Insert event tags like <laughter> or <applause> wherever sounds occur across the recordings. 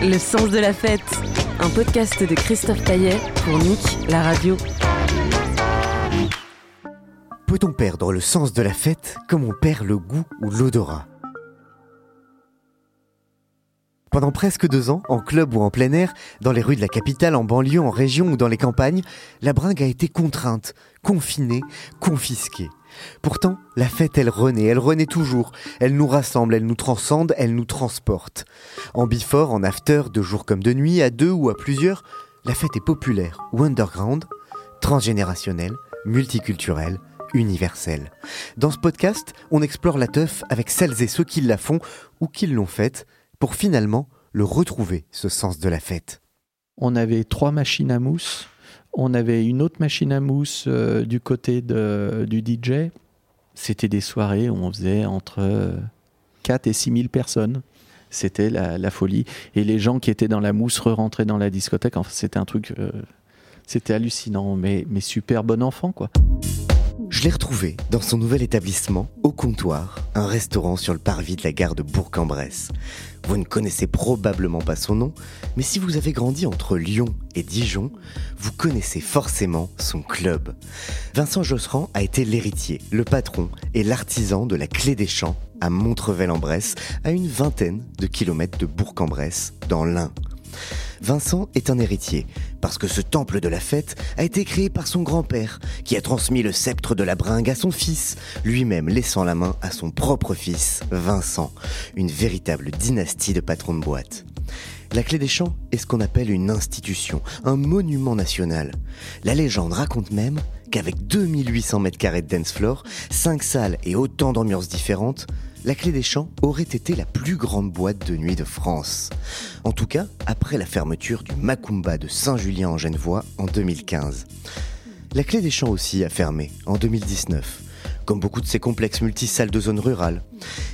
Le sens de la fête, un podcast de Christophe Caillet pour Nick, la radio. Peut-on perdre le sens de la fête comme on perd le goût ou l'odorat? Pendant presque deux ans, en club ou en plein air, dans les rues de la capitale, en banlieue, en région ou dans les campagnes, la bringue a été contrainte, confinée, confisquée. Pourtant, la fête, elle renaît, elle renaît toujours. Elle nous rassemble, elle nous transcende, elle nous transporte. En before, en after, de jour comme de nuit, à deux ou à plusieurs, la fête est populaire ou underground, transgénérationnelle, multiculturelle, universelle. Dans ce podcast, on explore la teuf avec celles et ceux qui la font ou qui l'ont faite pour finalement le retrouver, ce sens de la fête. On avait trois machines à mousse on avait une autre machine à mousse euh, du côté de, du DJ. C'était des soirées où on faisait entre 4 et 6 000 personnes. C'était la, folie. Et les gens qui étaient dans la mousse re-rentraient dans la discothèque. Enfin, c'était un truc. Euh, c'était hallucinant, mais, mais super bon enfant, quoi. Je l'ai retrouvé dans son nouvel établissement, au comptoir, un restaurant sur le parvis de la gare de Bourg-en-Bresse. Vous ne connaissez probablement pas son nom, mais si vous avez grandi entre Lyon et Dijon, vous connaissez forcément son club. Vincent Josserand a été l'héritier, le patron et l'artisan de la Clé des Champs à Montrevel-en-Bresse, à une vingtaine de kilomètres de Bourg-en-Bresse, dans l'Ain. Vincent est un héritier, parce que ce temple de la fête a été créé par son grand-père, qui a transmis le sceptre de la bringue à son fils, lui-même laissant la main à son propre fils, Vincent, une véritable dynastie de patrons de boîte. La Clé des Champs est ce qu'on appelle une institution, un monument national. La légende raconte même qu'avec 2800 mètres carrés de dance floor, 5 salles et autant d'ambiances différentes, la Clé des Champs aurait été la plus grande boîte de nuit de France. En tout cas, après la fermeture du Macumba de Saint-Julien en Genevois en 2015. La Clé des Champs aussi a fermé en 2019, comme beaucoup de ces complexes multisalles de zones rurales.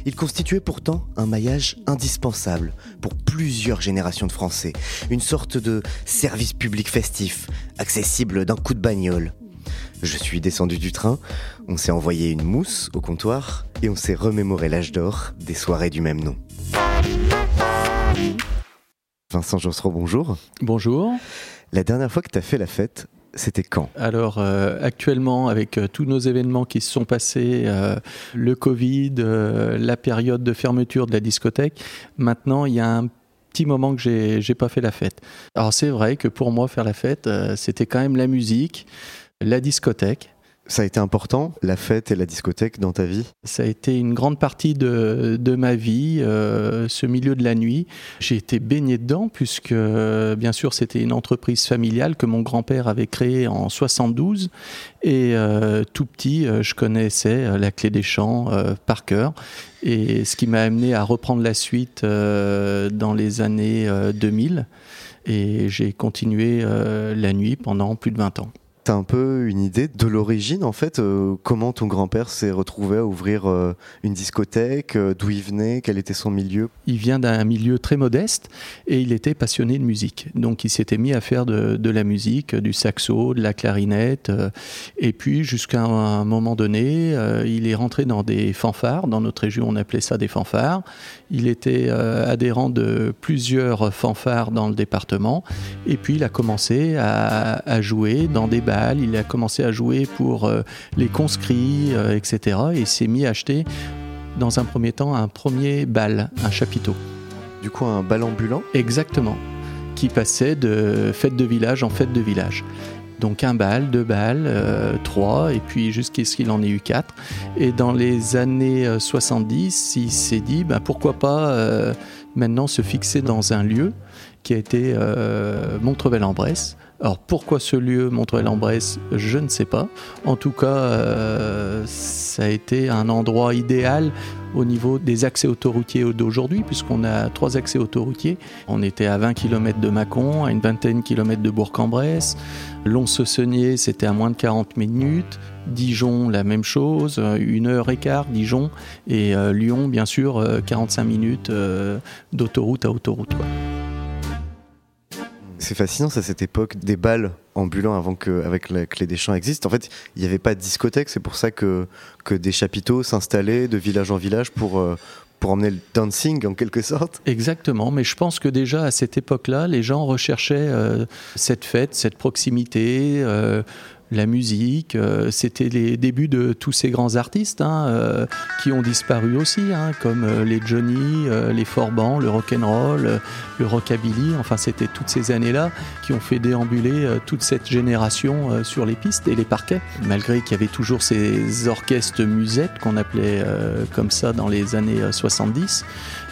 Il constituait pourtant un maillage indispensable pour plusieurs générations de Français, une sorte de service public festif, accessible d'un coup de bagnole. Je suis descendu du train, on s'est envoyé une mousse au comptoir et on s'est remémoré l'âge d'or des soirées du même nom. Vincent Josserand, bonjour. Bonjour. La dernière fois que tu as fait la fête, c'était quand? Alors euh, actuellement, avec euh, tous nos événements qui se sont passés, euh, le Covid, la période de fermeture de la discothèque, maintenant il y a un petit moment que j'ai, j'ai pas fait la fête. Alors c'est vrai que pour moi faire la fête, c'était quand même la musique, la discothèque. Ça a été important, la fête et la discothèque dans ta vie? Ça a été une grande partie de, de ma vie, euh, ce milieu de la nuit. J'ai été baigné dedans puisque, bien sûr, c'était une entreprise familiale que mon grand-père avait créée en 72. Et euh, tout petit, euh, je connaissais la clé des champs par cœur. Et ce qui m'a amené à reprendre la suite dans les années 2000. Et j'ai continué la nuit pendant plus de 20 ans. Un peu une idée de l'origine en fait euh, Comment ton grand-père s'est retrouvé à ouvrir euh, une discothèque euh, D'où il venait Quel était son milieu? Il vient d'un milieu très modeste et il était passionné de musique. Donc il s'était mis à faire de, la musique, du saxo, de la clarinette. et puis jusqu'à un moment donné, il est rentré dans des fanfares. Dans notre région, on appelait ça des fanfares. Il était adhérent de plusieurs fanfares dans le département. Et puis il a commencé à, à jouer dans des balles, il a commencé à jouer pour euh, les conscrits, euh, etc. Et il s'est mis à acheter, dans un premier temps, un premier bal, un chapiteau. Du coup, un bal ambulant? Exactement, qui passait de fête de village en fête de village. Donc un bal, deux balles, euh, trois, et puis jusqu'à ce qu'il en ait eu quatre. Et dans les années 70, il s'est dit, bah, pourquoi pas maintenant se fixer dans un lieu qui a été Montrevel-en-Bresse, alors pourquoi ce lieu, Montreuil-en-Bresse, je ne sais pas. En tout cas, euh, ça a été un endroit idéal au niveau des accès autoroutiers d'aujourd'hui, puisqu'on a trois accès autoroutiers. On était à 20 km de Mâcon, à une vingtaine de kilomètres de Bourg-en-Bresse. Lons-Saunier, c'était à moins de 40 minutes. Dijon, la même chose, une heure et quart, Dijon. Et euh, Lyon, bien sûr, 45 euh, minutes d'autoroute à autoroute. C'est fascinant, c'est cette époque des balles ambulants avant qu'avec la clé des champs existe. En fait, il n'y avait pas de discothèque, c'est pour ça que, que des chapiteaux s'installaient de village en village pour, euh, pour emmener le dancing en quelque sorte. Exactement, mais je pense que déjà à cette époque-là, les gens recherchaient euh, cette fête, cette proximité. Euh, la musique. Euh, c'était les débuts de tous ces grands artistes hein, euh, qui ont disparu aussi, hein, comme euh, les Johnny, les Forban, le rock and roll, le rockabilly. Enfin, c'était toutes ces années-là qui ont fait déambuler toute cette génération sur les pistes et les parquets. Malgré qu'il y avait toujours ces orchestres musettes qu'on appelait comme ça dans les années 70.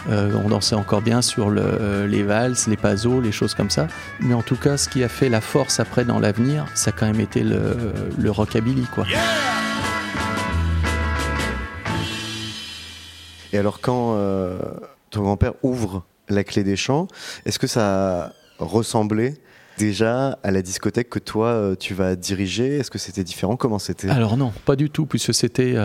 Euh, on dansait encore bien sur le, les valses, les pazos, les choses comme ça. Mais en tout cas, ce qui a fait la force après dans l'avenir, ça a quand même été le, le rockabilly, quoi. Et alors, quand euh, ton grand-père ouvre la clé des champs, est-ce que ça ressemblait déjà à la discothèque que toi euh, tu vas diriger? Est-ce que c'était différent? Comment c'était? Alors non, pas du tout, puisque c'était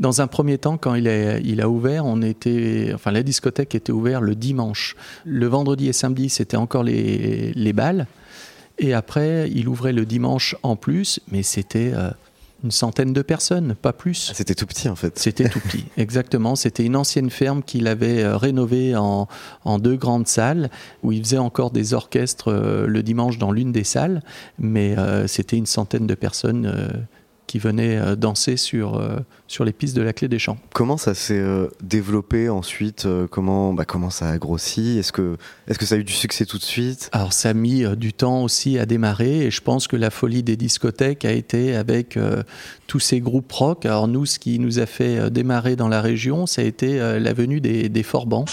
dans un premier temps, quand il a, il a ouvert, on était, enfin, la discothèque était ouverte le dimanche. Le vendredi et samedi, c'était encore les, les balles. Et après, il ouvrait le dimanche en plus, mais c'était euh, une centaine de personnes, pas plus. Ah, c'était tout petit en fait. C'était tout petit, <laughs> exactement. C'était une ancienne ferme qu'il avait euh, rénovée en, en, deux grandes salles où il faisait encore des orchestres euh, le dimanche dans l'une des salles, mais c'était une centaine de personnes qui venaient euh, danser sur, euh, sur les pistes de la clé des champs. Comment ça s'est euh, développé ensuite comment, bah, comment ça a grossi? Est-ce que, est que ça a eu du succès tout de suite? Alors ça a mis du temps aussi à démarrer et je pense que la folie des discothèques a été avec tous ces groupes rock. Alors nous, ce qui nous a fait démarrer dans la région, ça a été la venue des, des Forbans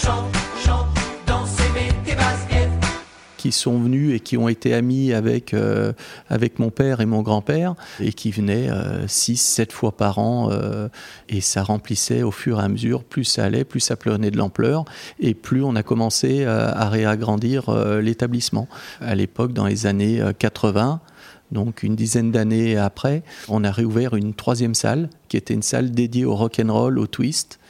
qui sont venus et qui ont été amis avec, euh, avec mon père et mon grand-père et qui venaient 6, euh, 7 fois par an euh, et ça remplissait au fur et à mesure. Plus ça allait, plus ça prenait de l'ampleur et plus on a commencé à réagrandir l'établissement. À l'époque, dans les années 80, donc une dizaine d'années après, on a réouvert une troisième salle qui était une salle dédiée au rock and roll, au twist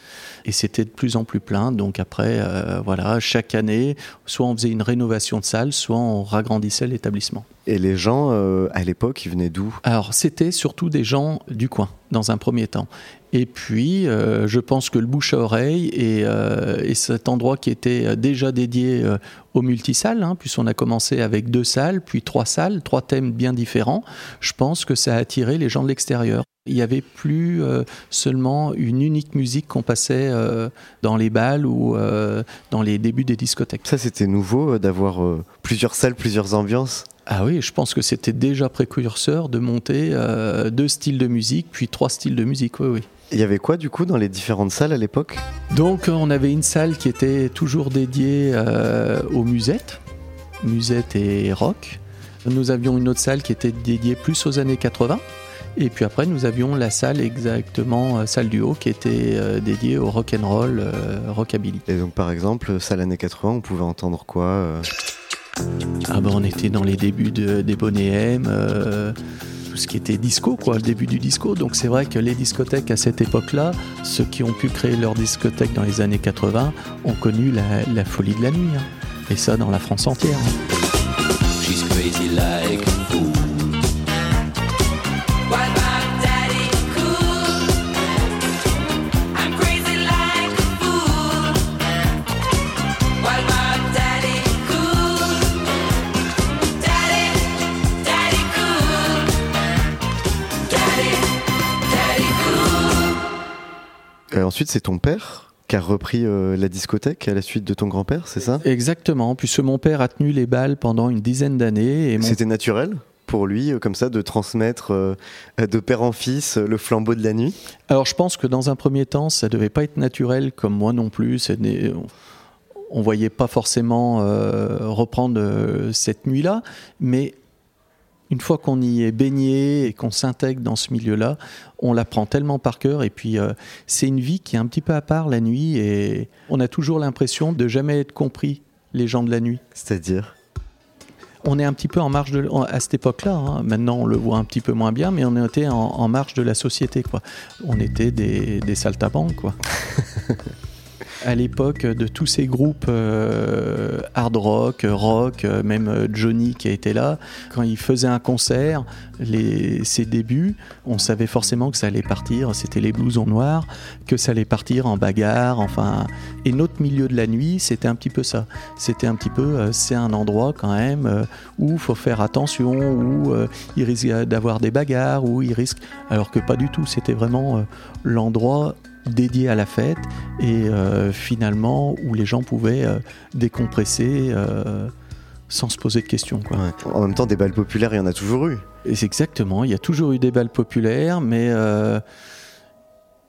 et c'était de plus en plus plein. Donc après, euh, voilà, chaque année, soit on faisait une rénovation de salle, soit on ragrandissait l'établissement. Et les gens, euh, à l'époque, ils venaient d'où? Alors, c'était surtout des gens du coin, dans un premier temps. Et puis, euh, je pense que le bouche à oreille et, et cet endroit qui était déjà dédié aux multisalles, hein, puisqu'on a commencé avec deux salles, puis trois salles, trois thèmes bien différents, je pense que ça a attiré les gens de l'extérieur. Il n'y avait plus euh, seulement une unique musique qu'on passait euh, dans les balles ou euh, dans les débuts des discothèques. Ça, c'était nouveau d'avoir plusieurs salles, plusieurs ambiances? Ah oui, je pense que c'était déjà précurseur de monter deux styles de musique, puis trois styles de musique, oui, oui. Il y avait quoi du coup dans les différentes salles à l'époque? Donc on avait une salle qui était toujours dédiée aux musettes, musettes et rock. Nous avions une autre salle qui était dédiée plus aux années 80. Et puis après, nous avions la salle exactement, euh, salle du haut, qui était euh, dédiée au rock and roll, euh, rockabilly. Et donc, par exemple, salle années 80, on pouvait entendre quoi Ah ben, on était dans les débuts de, des Bonnet M, ce qui était disco, quoi, le début du disco. Donc c'est vrai que les discothèques à cette époque-là, ceux qui ont pu créer leur discothèque dans les années 80, ont connu la, folie de la nuit. Hein. Et ça dans la France entière. Hein. Ensuite, c'est ton père qui a repris euh, la discothèque à la suite de ton grand-père, c'est ça? Exactement, puisque mon père a tenu les balles pendant une dizaine d'années. C'était naturel pour lui, euh, comme ça, de transmettre euh, de père en fils le flambeau de la nuit? Alors je pense que dans un premier temps, ça devait pas être naturel, comme moi non plus. On voyait pas forcément reprendre cette nuit-là, mais une fois qu'on y est baigné et qu'on s'intègre dans ce milieu-là, on l'apprend tellement par cœur. Et puis, euh, c'est une vie qui est un petit peu à part la nuit et on a toujours l'impression de jamais être compris, les gens de la nuit. C'est-à-dire? On est un petit peu en marge de à cette époque-là. Hein. Maintenant, on le voit un petit peu moins bien, mais on était en, marge de la société, quoi. On était des, des saltabanques, quoi. <laughs> à l'époque de tous ces groupes euh, hard rock, rock, euh, même euh, Johnny qui été là, quand il faisait un concert, ses débuts, on savait forcément que ça allait partir, c'était les blousons noirs, que ça allait partir en bagarre, enfin. Et notre milieu de la nuit, c'était un petit peu ça. C'était un petit peu, c'est un endroit quand même où il faut faire attention, où il risque d'avoir des bagarres, où il risque. Alors que pas du tout, c'était vraiment l'endroit dédié à la fête et euh, finalement où les gens pouvaient euh, décompresser euh, sans se poser de questions. Quoi. En même temps, des balles populaires, il y en a toujours eu. Et exactement, il y a toujours eu des balles populaires, mais,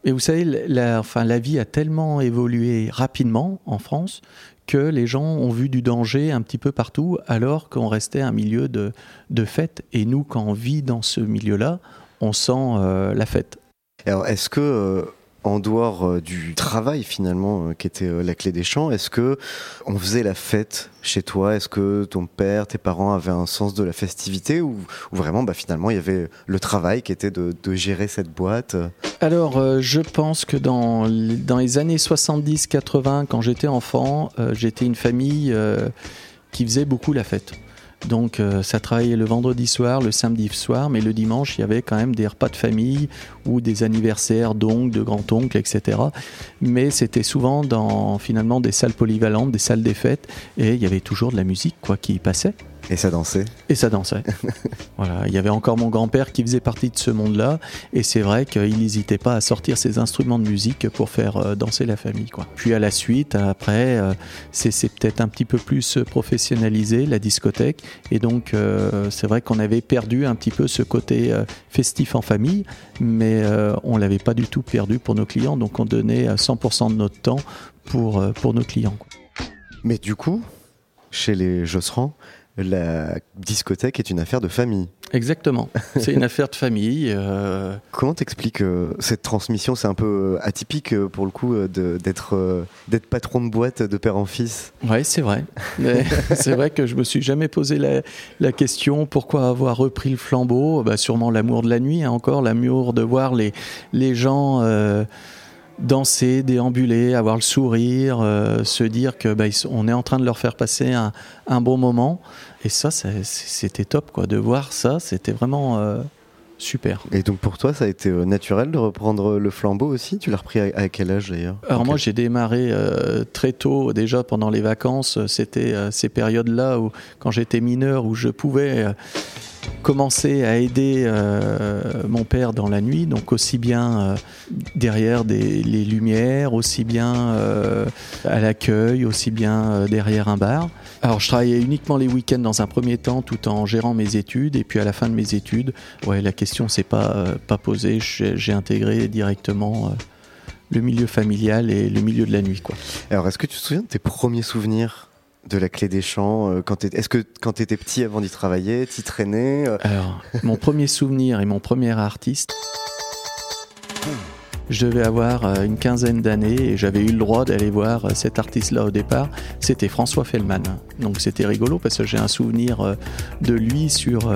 mais vous savez, la, enfin, la vie a tellement évolué rapidement en France que les gens ont vu du danger un petit peu partout, alors qu'on restait un milieu de, de fête. Et nous, quand on vit dans ce milieu-là, on sent la fête. Alors, est-ce que en dehors euh, du travail finalement euh, qui était euh, la clé des champs, est-ce que on faisait la fête chez toi? Est-ce que ton père, tes parents avaient un sens de la festivité ou, vraiment bah, finalement il y avait le travail qui était de, gérer cette boîte? Alors je pense que dans, dans les années 70-80, quand j'étais enfant, j'étais une famille qui faisait beaucoup la fête. Donc euh, ça travaillait le vendredi soir, le samedi soir, mais le dimanche, il y avait quand même des repas de famille ou des anniversaires d'oncles, de grands-oncles, etc. Mais c'était souvent dans finalement des salles polyvalentes, des salles des fêtes, et il y avait toujours de la musique quoi qui passait. Et ça dansait Et ça dansait. <laughs> voilà, il y avait encore mon grand-père qui faisait partie de ce monde-là, et c'est vrai qu'il n'hésitait pas à sortir ses instruments de musique pour faire euh, danser la famille. Quoi. Puis à la suite, après, euh, c'est peut-être un petit peu plus professionnalisé, la discothèque, et donc euh, c'est vrai qu'on avait perdu un petit peu ce côté festif en famille, mais on l'avait pas du tout perdu pour nos clients, donc on donnait 100% de notre temps pour, pour nos clients. Mais du coup, chez les Josserand, la discothèque est une affaire de famille. Exactement, <laughs> c'est une affaire de famille. Euh. Comment t'expliques euh, cette transmission? C'est un peu euh, atypique pour le coup d'être d'être patron de boîte de père en fils? Oui, c'est vrai. <laughs> <laughs> c'est vrai que je me suis jamais posé la, question pourquoi avoir repris le flambeau? Bah, sûrement l'amour de la nuit, hein, encore l'amour de voir les, les gens danser, déambuler, avoir le sourire, se dire que bah, on est en train de leur faire passer un, un bon moment. Et ça, c'était top, quoi. De voir ça, c'était vraiment euh, super. Et donc pour toi, ça a été euh, naturel de reprendre le flambeau aussi? Tu l'as repris à, quel âge d'ailleurs? Alors moi, j'ai démarré euh, très tôt, déjà pendant les vacances. C'était ces périodes-là où, quand j'étais mineur, où je pouvais commencer à aider mon père dans la nuit, donc aussi bien derrière des, les lumières, aussi bien à l'accueil, aussi bien derrière un bar. Alors, je travaillais uniquement les week-ends dans un premier temps, tout en gérant mes études. Et puis, à la fin de mes études, ouais, la question s'est pas, euh, pas posée. J'ai intégré directement euh, le milieu familial et le milieu de la nuit. Quoi. Alors, est-ce que tu te souviens de tes premiers souvenirs? De la clé des champs euh, Est-ce que quand tu étais petit, avant d'y travailler, tu traînais Alors, mon premier souvenir et mon premier artiste. Je devais avoir euh, une quinzaine d'années et j'avais eu le droit d'aller voir euh, cet artiste-là au départ. C'était François Fellman. Donc c'était rigolo parce que j'ai un souvenir euh, de lui sur,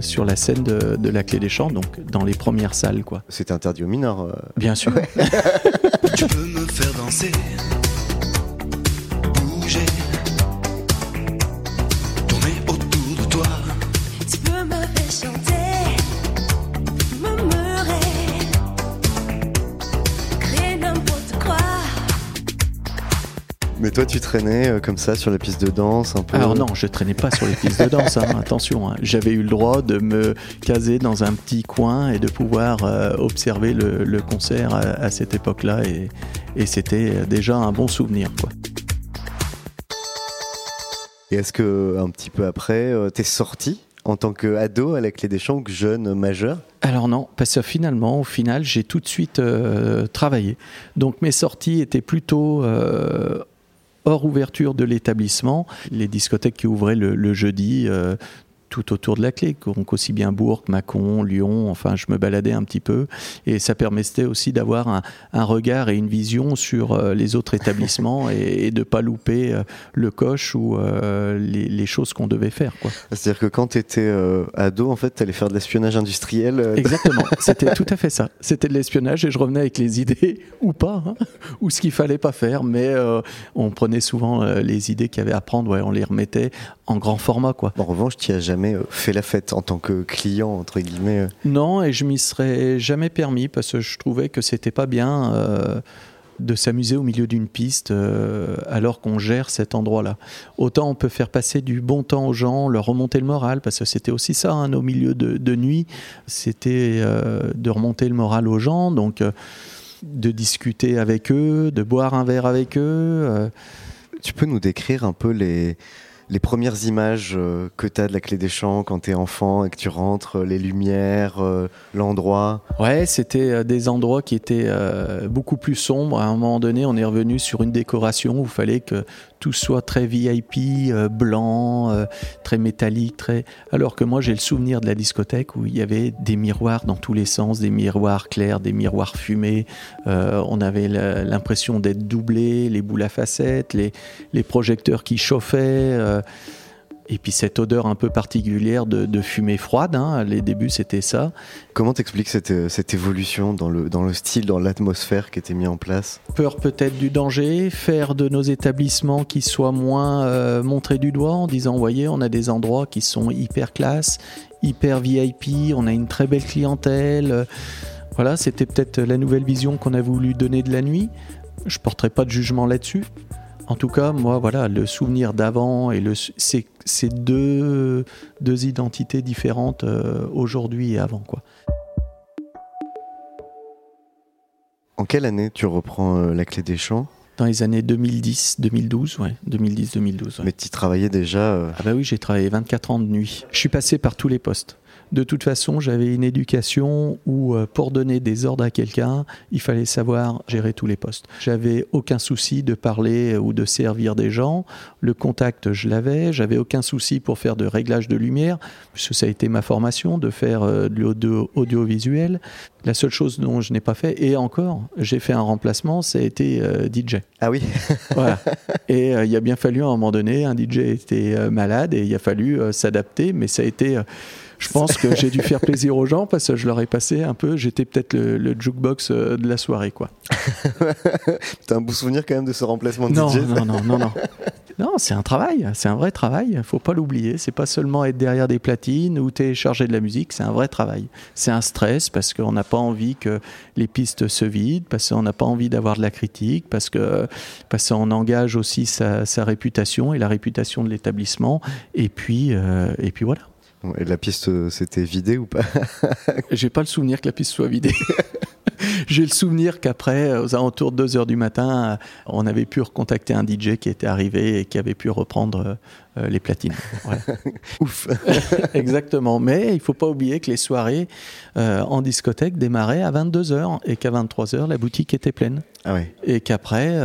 sur la scène de, la Clé des Champs, donc dans les premières salles. quoi. C'était interdit aux mineurs. Bien sûr. <laughs> tu peux me faire danser, toi, tu traînais euh, comme ça sur les pistes de danse un peu Alors non, je traînais pas sur les pistes de danse, hein, <laughs> attention. Hein. J'avais eu le droit de me caser dans un petit coin et de pouvoir euh, observer le, concert à, cette époque-là. Et, c'était déjà un bon souvenir. Quoi. Et est-ce que un petit peu après, euh, t'es sorti en tant qu'ado à la clé des champs, jeune majeur? Alors non, parce que finalement, au final, j'ai tout de suite travaillé. Donc mes sorties étaient plutôt hors ouverture de l'établissement, les discothèques qui ouvraient le, jeudi, euh, tout autour de la clé, donc aussi bien Bourg, Mâcon, Lyon, enfin je me baladais un petit peu et ça permettait aussi d'avoir un, regard et une vision sur euh, les autres <laughs> établissements et, de de pas louper euh, le coche ou euh, les, choses qu'on devait faire. C'est-à-dire que quand tu étais ado, en fait, tu allais faire de l'espionnage industriel Exactement, <laughs> c'était tout à fait ça. C'était de l'espionnage et je revenais avec les idées ou pas, hein, ou ce qu'il fallait pas faire, mais on prenait souvent les idées qu'il y avait à prendre, ouais, on les remettait en grand format. Quoi. En revanche, tu as jamais euh, fait la fête en tant que client, entre guillemets euh. Non, et je m'y serais jamais permis parce que je trouvais que c'était pas bien euh, de s'amuser au milieu d'une piste alors qu'on gère cet endroit-là. Autant on peut faire passer du bon temps aux gens, leur remonter le moral, parce que c'était aussi ça, hein, au milieu de, nuit, c'était de remonter le moral aux gens, donc de discuter avec eux, de boire un verre avec eux. Tu peux nous décrire un peu les les premières images euh, que tu as de la clé des champs quand tu es enfant et que tu rentres, euh, les lumières, euh, l'endroit? Ouais, c'était des endroits qui étaient beaucoup plus sombres. À un moment donné, on est revenu sur une décoration où il fallait que tout soit très VIP, blanc, très métallique, très. Alors que moi, j'ai le souvenir de la discothèque où il y avait des miroirs dans tous les sens, des miroirs clairs, des miroirs fumés. on avait l'impression d'être doublé, les boules à facettes, les projecteurs qui chauffaient. Et puis cette odeur un peu particulière de, fumée froide, hein, les débuts c'était ça. Comment t'expliques cette, euh, cette évolution dans le, dans le style, dans l'atmosphère qui était mis en place? Peur peut-être du danger, faire de nos établissements qui soient moins euh, montrés du doigt en disant, voyez, on a des endroits qui sont hyper classe, hyper VIP, on a une très belle clientèle. Voilà, c'était peut-être la nouvelle vision qu'on a voulu donner de la nuit. Je porterai pas de jugement là-dessus. En tout cas, moi, voilà, le souvenir d'avant et le, c'est, deux, deux identités différentes euh, aujourd'hui et avant, quoi. En quelle année tu reprends euh, la clé des champs? Dans les années 2010, 2012, ouais, 2010, 2012. Mais tu travaillais déjà euh, Ah bah oui, j'ai travaillé 24 ans de nuit. Je suis passé par tous les postes. De toute façon, j'avais une éducation où, euh, pour donner des ordres à quelqu'un, il fallait savoir gérer tous les postes. J'avais aucun souci de parler ou de servir des gens. Le contact, je l'avais. J'avais aucun souci pour faire de réglage de lumière, puisque ça a été ma formation de faire euh, de l'audiovisuel. La seule chose dont je n'ai pas fait, et encore, j'ai fait un remplacement, ça a été euh, DJ. Ah oui <laughs> Voilà. Et il a bien fallu à un moment donné, un DJ était malade et il a fallu s'adapter, mais ça a été je pense que j'ai dû faire plaisir aux gens parce que je leur ai passé un peu, j'étais peut-être le, jukebox euh, de la soirée. quoi. <laughs> T'as un beau souvenir quand même de ce remplacement de non, DJ Non, non, non, non. <laughs> Non, c'est un travail, c'est un vrai travail, il faut pas l'oublier. C'est pas seulement être derrière des platines ou télécharger de la musique, c'est un vrai travail. C'est un stress parce qu'on n'a pas envie que les pistes se vident, parce qu'on n'a pas envie d'avoir de la critique, parce que parce qu'on engage aussi sa, réputation et la réputation de l'établissement. Et puis, euh, et puis voilà. Et la piste euh, s'était vidée ou pas? J'ai pas le souvenir que la piste soit vidée. <laughs> <laughs> J'ai le souvenir qu'après, aux alentours de 2 heures du matin, on avait pu recontacter un DJ qui était arrivé et qui avait pu reprendre euh, les platines. <laughs> Ouf <laughs> Exactement. Mais il faut pas oublier que les soirées euh, en discothèque démarraient à 22h et qu'à 23h, la boutique était pleine. Ah Et qu'après,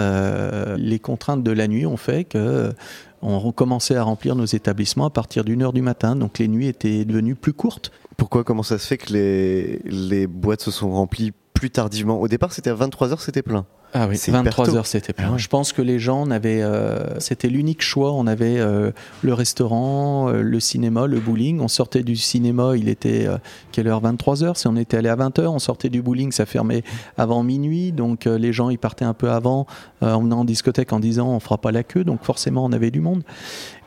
les contraintes de la nuit ont fait que on recommençait à remplir nos établissements à partir d'une heure du matin, donc les nuits étaient devenues plus courtes. Pourquoi Comment ça se fait que les, les boîtes se sont remplies plus tardivement. Au départ, c'était à 23h, c'était plein. Ah oui, C'est hyper 23 tôt. heures c'était plein. Ah ouais. Je pense que les gens on avait, euh, c'était l'unique choix. On avait euh, le restaurant, euh, le cinéma, le bowling. On sortait du cinéma, il était euh, quelle heure? 23 heures. Si on était allé à 20 heures, on sortait du bowling, ça fermait avant minuit. Donc euh, les gens ils partaient un peu avant euh, en venant en discothèque en disant on fera pas la queue. Donc forcément on avait du monde.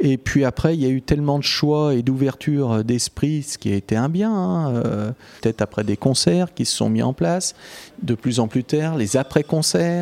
Et puis après il y a eu tellement de choix et d'ouverture euh, d'esprit, ce qui a été un bien. hein, euh, Peut-être après des concerts qui se sont mis en place de plus en plus tard, les après-concerts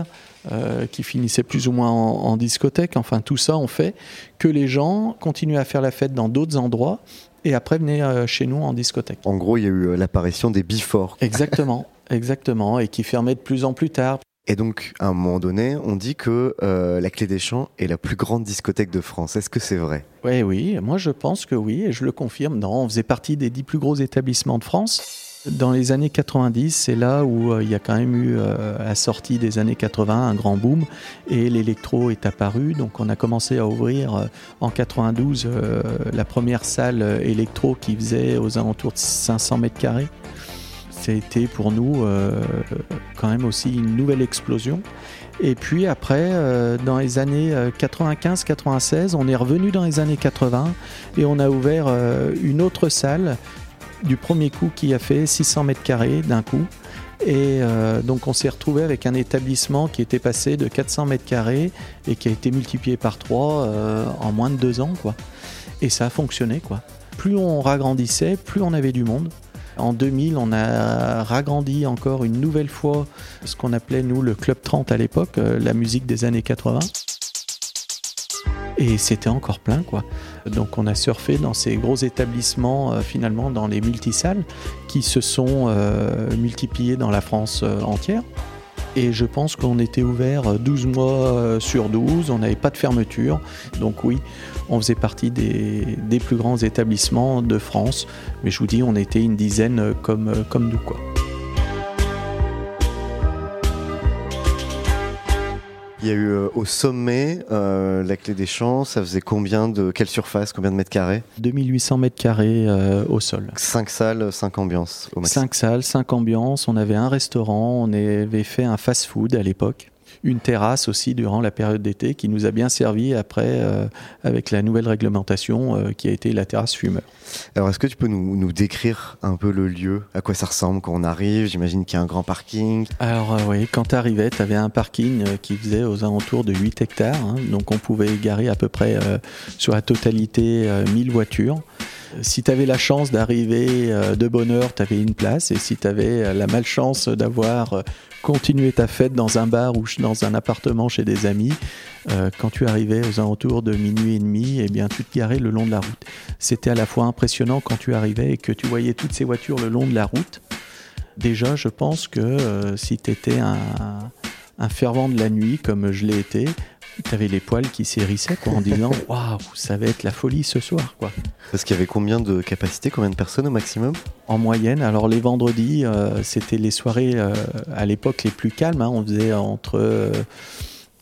euh, qui finissaient plus ou moins en, en discothèque. Enfin, tout ça, on fait que les gens continuent à faire la fête dans d'autres endroits et après venaient euh, chez nous en discothèque. En gros, il y a eu euh, l'apparition des before. Exactement, <laughs> exactement, et qui fermaient de plus en plus tard. Et donc, à un moment donné, on dit que euh, la Clé des Champs est la plus grande discothèque de France. Est-ce que c'est vrai? Oui, oui, moi je pense que oui, et je le confirme. Non, on faisait partie des dix plus gros établissements de France. Dans les années 90, c'est là où euh, il y a quand même eu, euh, à la sortie des années 80, un grand boom et l'électro est apparu. Donc on a commencé à ouvrir euh, en 92 euh, la première salle électro qui faisait aux alentours de 500 mètres carrés. C'était pour nous quand même aussi une nouvelle explosion. Et puis après, dans les années 95-96, on est revenu dans les années 80 et on a ouvert une autre salle du premier coup qui a fait 600 mètres carrés d'un coup. Et euh, donc on s'est retrouvé avec un établissement qui était passé de 400 mètres carrés et qui a été multiplié par 3 en moins de deux ans. Quoi. Et ça a fonctionné. Quoi. Plus on ragrandissait, plus on avait du monde. En 2000, on a ragrandi encore une nouvelle fois ce qu'on appelait, nous, le Club 30 à l'époque, euh, la musique des années 80. Et c'était encore plein, quoi. Donc on a surfé dans ces gros établissements, euh, finalement, dans les multisalles, qui se sont euh, multipliés dans la France euh, entière. Et je pense qu'on était ouvert 12 mois sur 12, on n'avait pas de fermeture. Donc oui, on faisait partie des, plus grands établissements de France. Mais je vous dis, on était une dizaine comme, comme nous, quoi. Il y a eu euh, au sommet euh, la Clé des Champs. Ça faisait combien de quelle surface, combien de mètres carrés? 2800 mètres carrés euh, au sol. 5 salles, 5 ambiances au maximum. Cinq salles, cinq ambiances. On avait un restaurant, on avait fait un fast-food à l'époque. Une terrasse aussi durant la période d'été qui nous a bien servi après euh, avec la nouvelle réglementation euh, qui a été la terrasse fumeur. Alors, est-ce que tu peux nous, nous décrire un peu le lieu? À quoi ça ressemble quand on arrive? J'imagine qu'il y a un grand parking. Alors euh, oui, quand tu arrivais, tu avais un parking qui faisait aux alentours de 8 hectares. hein. donc on pouvait garer à peu près sur la totalité euh, 1000 voitures. Euh, Si tu avais la chance d'arriver euh, de bonne heure, tu avais une place. Et si tu avais la malchance d'avoir euh, continué ta fête dans un bar ou dans un appartement chez des amis, euh, quand tu arrivais aux alentours de minuit et demi, eh bien, tu te garais le long de la route. C'était à la fois impressionnant quand tu arrivais et que tu voyais toutes ces voitures le long de la route. Déjà, je pense que euh, si tu étais un fervent de la nuit, comme je l'ai été, tu avais les poils qui s'hérissaient quoi, en disant <laughs> Waouh, ça va être la folie ce soir. quoi. Parce qu'il y avait combien de capacité Combien de personnes au maximum? En moyenne, alors les vendredis, euh, c'était les soirées euh, à l'époque les plus calmes. hein. on faisait entre euh,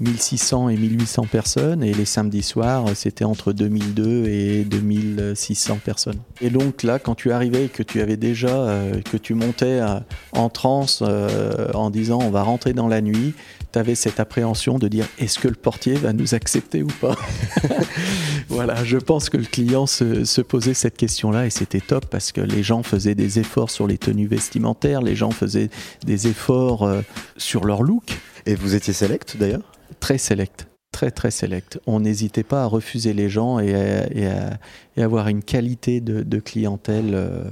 1600 et 1800 personnes, et les samedis soirs, c'était entre 2002 et 2600 personnes. Et donc là, quand tu arrivais et que tu avais déjà, euh, que tu montais euh, en transe euh, en disant on va rentrer dans la nuit, tu avais cette appréhension de dire est-ce que le portier va nous accepter ou pas? <laughs> Voilà, je pense que le client se, se posait cette question-là et c'était top parce que les gens faisaient des efforts sur les tenues vestimentaires, les gens faisaient des efforts sur leur look, Et vous étiez select d'ailleurs? Très select. Très très select. On n'hésitait pas à refuser les gens et à, et à- et avoir une qualité de, de clientèle euh,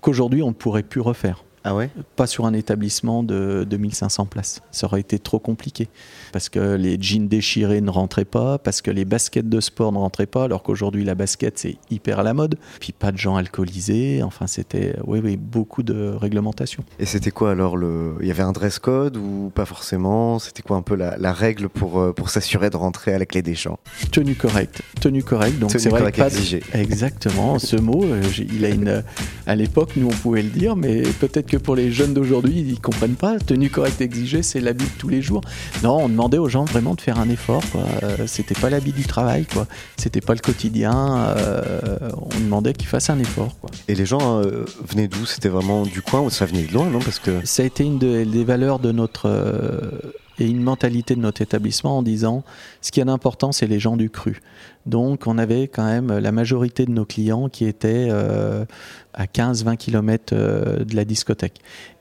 qu'aujourd'hui on ne pourrait plus refaire. Ah ouais? Pas sur un établissement de 2500 places. Ça aurait été trop compliqué. Parce que les jeans déchirés ne rentraient pas, parce que les baskets de sport ne rentraient pas, alors qu'aujourd'hui la basket c'est hyper à la mode. Puis pas de gens alcoolisés. Enfin, c'était oui, oui, beaucoup de réglementations. Et c'était quoi alors le... Il y avait un dress code ou pas forcément? C'était quoi un peu la, la règle pour, euh, pour s'assurer de rentrer à la clé des champs? Tenue correcte. Tenue correcte. Donc c'est vrai pas de- exigée. Exactement. Ce mot, euh, il a une. À l'époque, nous on pouvait le dire, mais peut-être que pour les jeunes d'aujourd'hui, ils comprennent pas. Tenue correcte exigée, c'est l'habit de tous les jours. Non, on demandait aux gens vraiment de faire un effort. Euh, C'était pas l'habit du travail, quoi. C'était pas le quotidien. euh, on demandait qu'ils fassent un effort, quoi. Et les gens euh, venaient d'où? C'était vraiment du coin ou ça venait de loin, non? Parce que Ça a été une de- des valeurs de notre euh, et une mentalité de notre établissement en disant ce qui est d'important, c'est les gens du cru. Donc, on avait quand même la majorité de nos clients qui étaient euh, à 15-20 km de la discothèque.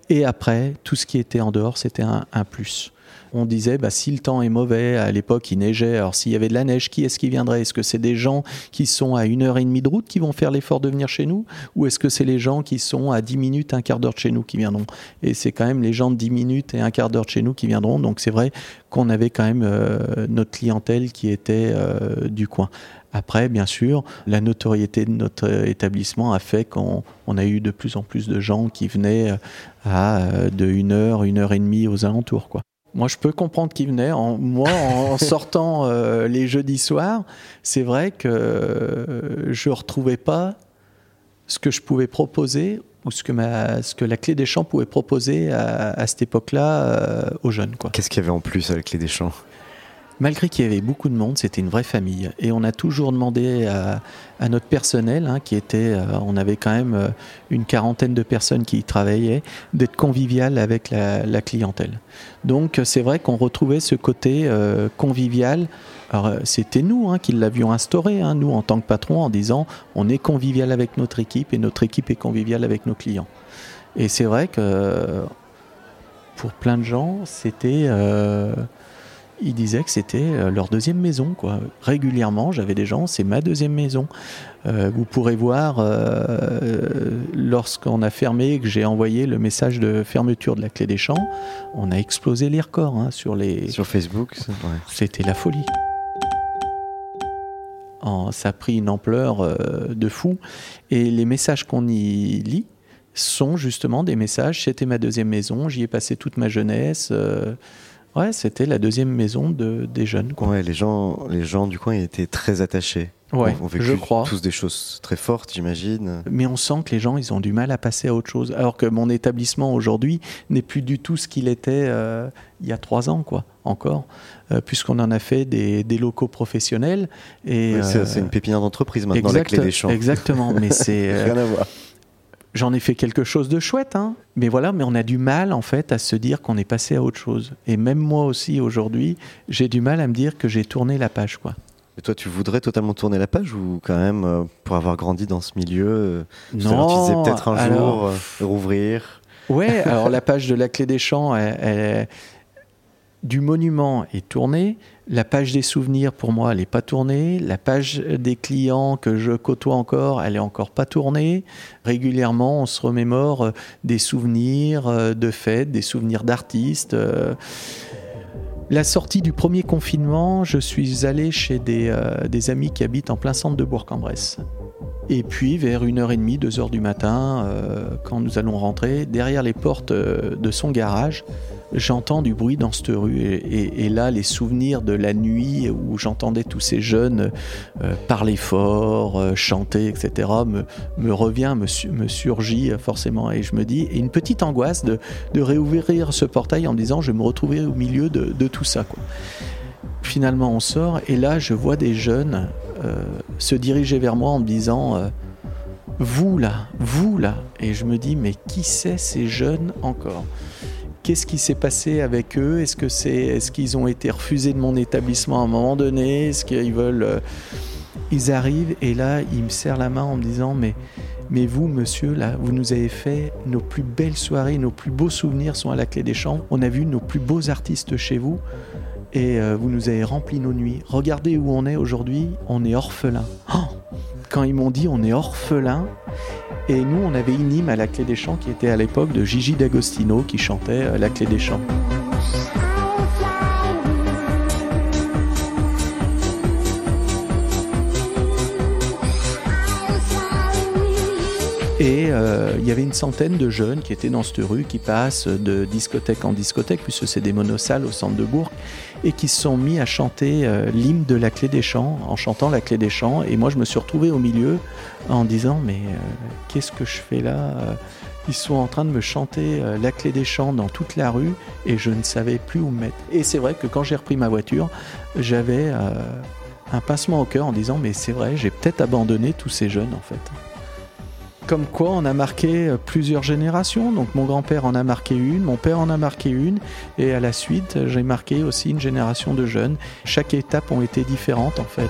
Et après, tout ce qui était en dehors, c'était un, un plus. On disait, bah, si le temps est mauvais, à l'époque il neigeait, alors s'il y avait de la neige, qui est-ce qui viendrait? Est-ce que c'est des gens qui sont à une heure et demie de route qui vont faire l'effort de venir chez nous? Ou est-ce que c'est les gens qui sont à 10 minutes, un quart d'heure de chez nous qui viendront? Et c'est quand même les gens de 10 minutes et un quart d'heure de chez nous qui viendront. Donc c'est vrai qu'on avait quand même euh, notre clientèle qui était euh, du coin. Après, bien sûr, la notoriété de notre euh, établissement a fait qu'on on a eu de plus en plus de gens qui venaient à de une heure, une heure et demie aux alentours. Quoi. Moi, je peux comprendre qu'ils venaient. En, moi, en <laughs> sortant euh, les jeudis soirs, c'est vrai que euh, je retrouvais pas ce que je pouvais proposer ou ce que, ma, ce que la clé des champs pouvait proposer à, à cette époque-là euh, aux jeunes. Qu'est-ce qu'il y avait en plus avec les Deschamps Malgré qu'il y avait beaucoup de monde, c'était une vraie famille. Et on a toujours demandé à, notre personnel, hein, qui était, euh, on avait quand même euh, une quarantaine de personnes qui y travaillaient, d'être convivial avec la, clientèle. Donc euh, c'est vrai qu'on retrouvait ce côté convivial. Alors c'était nous hein, qui l'avions instauré, hein, nous en tant que patron, en disant on est convivial avec notre équipe et notre équipe est conviviale avec nos clients. Et c'est vrai que pour plein de gens, c'était ils disaient que c'était euh, leur deuxième maison. Quoi. Régulièrement, j'avais des gens, c'est ma deuxième maison. Euh, vous pourrez voir, euh, lorsqu'on a fermé, et que j'ai envoyé le message de fermeture de la clé des champs, on a explosé les records hein, sur les... Sur Facebook. C'était la folie. En- ça a pris une ampleur euh, de fou. Et les messages qu'on y lit sont justement des messages. C'était ma deuxième maison, j'y ai passé toute ma jeunesse. euh, ouais, c'était la deuxième maison de, des jeunes. Quoi. Ouais, les gens, les gens du coin étaient très attachés. Ouais, ont, ont vécu je crois. tous des choses très fortes, j'imagine. Mais on sent que les gens, ils ont du mal à passer à autre chose. Alors que mon établissement aujourd'hui n'est plus du tout ce qu'il était euh, il y a trois ans, quoi, encore, euh, puisqu'on en a fait des, des locaux professionnels. Et, Oui, c'est euh, c'est une pépinière d'entreprise maintenant, la exact- clé des champs. Exactement, mais c'est. <laughs> Rien à voir. J'en ai fait quelque chose de chouette, hein. Mais voilà, mais on a du mal en fait à se dire qu'on est passé à autre chose. Et même moi aussi aujourd'hui, j'ai du mal à me dire que j'ai tourné la page, quoi. Et toi, tu voudrais totalement tourner la page ou quand même, euh, pour avoir grandi dans ce milieu, euh, Non, tu disais peut-être un alors- jour euh, rouvrir Ouais, <laughs> alors la page de la clé des champs, elle, elle- du monument est tournée. La page des souvenirs, pour moi, elle n'est pas tournée. La page des clients que je côtoie encore, elle est encore pas tournée. Régulièrement, on se remémore euh, des souvenirs euh, de fêtes, des souvenirs d'artistes. euh. La sortie du premier confinement, je suis allé chez des, amis qui habitent en plein centre de Bourg-en-Bresse. Et puis, vers 1h30, 2h du matin, quand nous allons rentrer, derrière les portes de son garage, j'entends du bruit dans cette rue. Et, là, les souvenirs de la nuit où j'entendais tous ces jeunes euh, parler fort, euh, chanter, etc., me, revient, me, su- me surgit euh, forcément. Et je me dis, et une petite angoisse de, de réouvrir ce portail en me disant, je vais me retrouver au milieu de, tout ça. Quoi. Finalement, on sort, et là, je vois des jeunes se diriger vers moi en me disant Vous là, vous là. Et je me dis Mais qui c'est ces jeunes encore? Qu'est-ce qui s'est passé avec eux? Est-ce que c'est, est-ce qu'ils ont été refusés de mon établissement à un moment donné? Est-ce qu'ils veulent euh, Ils arrivent et là, ils me serrent la main en me disant Mais mais vous, monsieur, là, vous nous avez fait nos plus belles soirées, nos plus beaux souvenirs sont à la clé des champs. On a vu nos plus beaux artistes chez vous et euh, vous nous avez rempli nos nuits. Regardez où on est aujourd'hui, on est orphelin. Oh Quand ils m'ont dit on est orphelin, et nous on avait une hymne à la clé des champs qui était à l'époque de Gigi D'Agostino qui chantait euh, la clé des champs. Et euh, il y avait une centaine de jeunes qui étaient dans cette rue, qui passent de discothèque en discothèque, puisque c'est des monosalles au centre de Bourg, et qui se sont mis à chanter euh, l'hymne de la clé des champs, en chantant la clé des champs. Et moi, je me suis retrouvé au milieu en disant, mais euh, qu'est-ce que je fais là Ils sont en train de me chanter la clé des champs dans toute la rue et je ne savais plus où me mettre. Et c'est vrai que quand j'ai repris ma voiture, j'avais un pincement au cœur en disant mais c'est vrai, j'ai peut-être abandonné tous ces jeunes en fait. Comme quoi on a marqué euh, plusieurs générations, donc mon grand-père en a marqué une, mon père en a marqué une, et à la suite j'ai marqué aussi une génération de jeunes. Chaque étape ont été différentes en fait.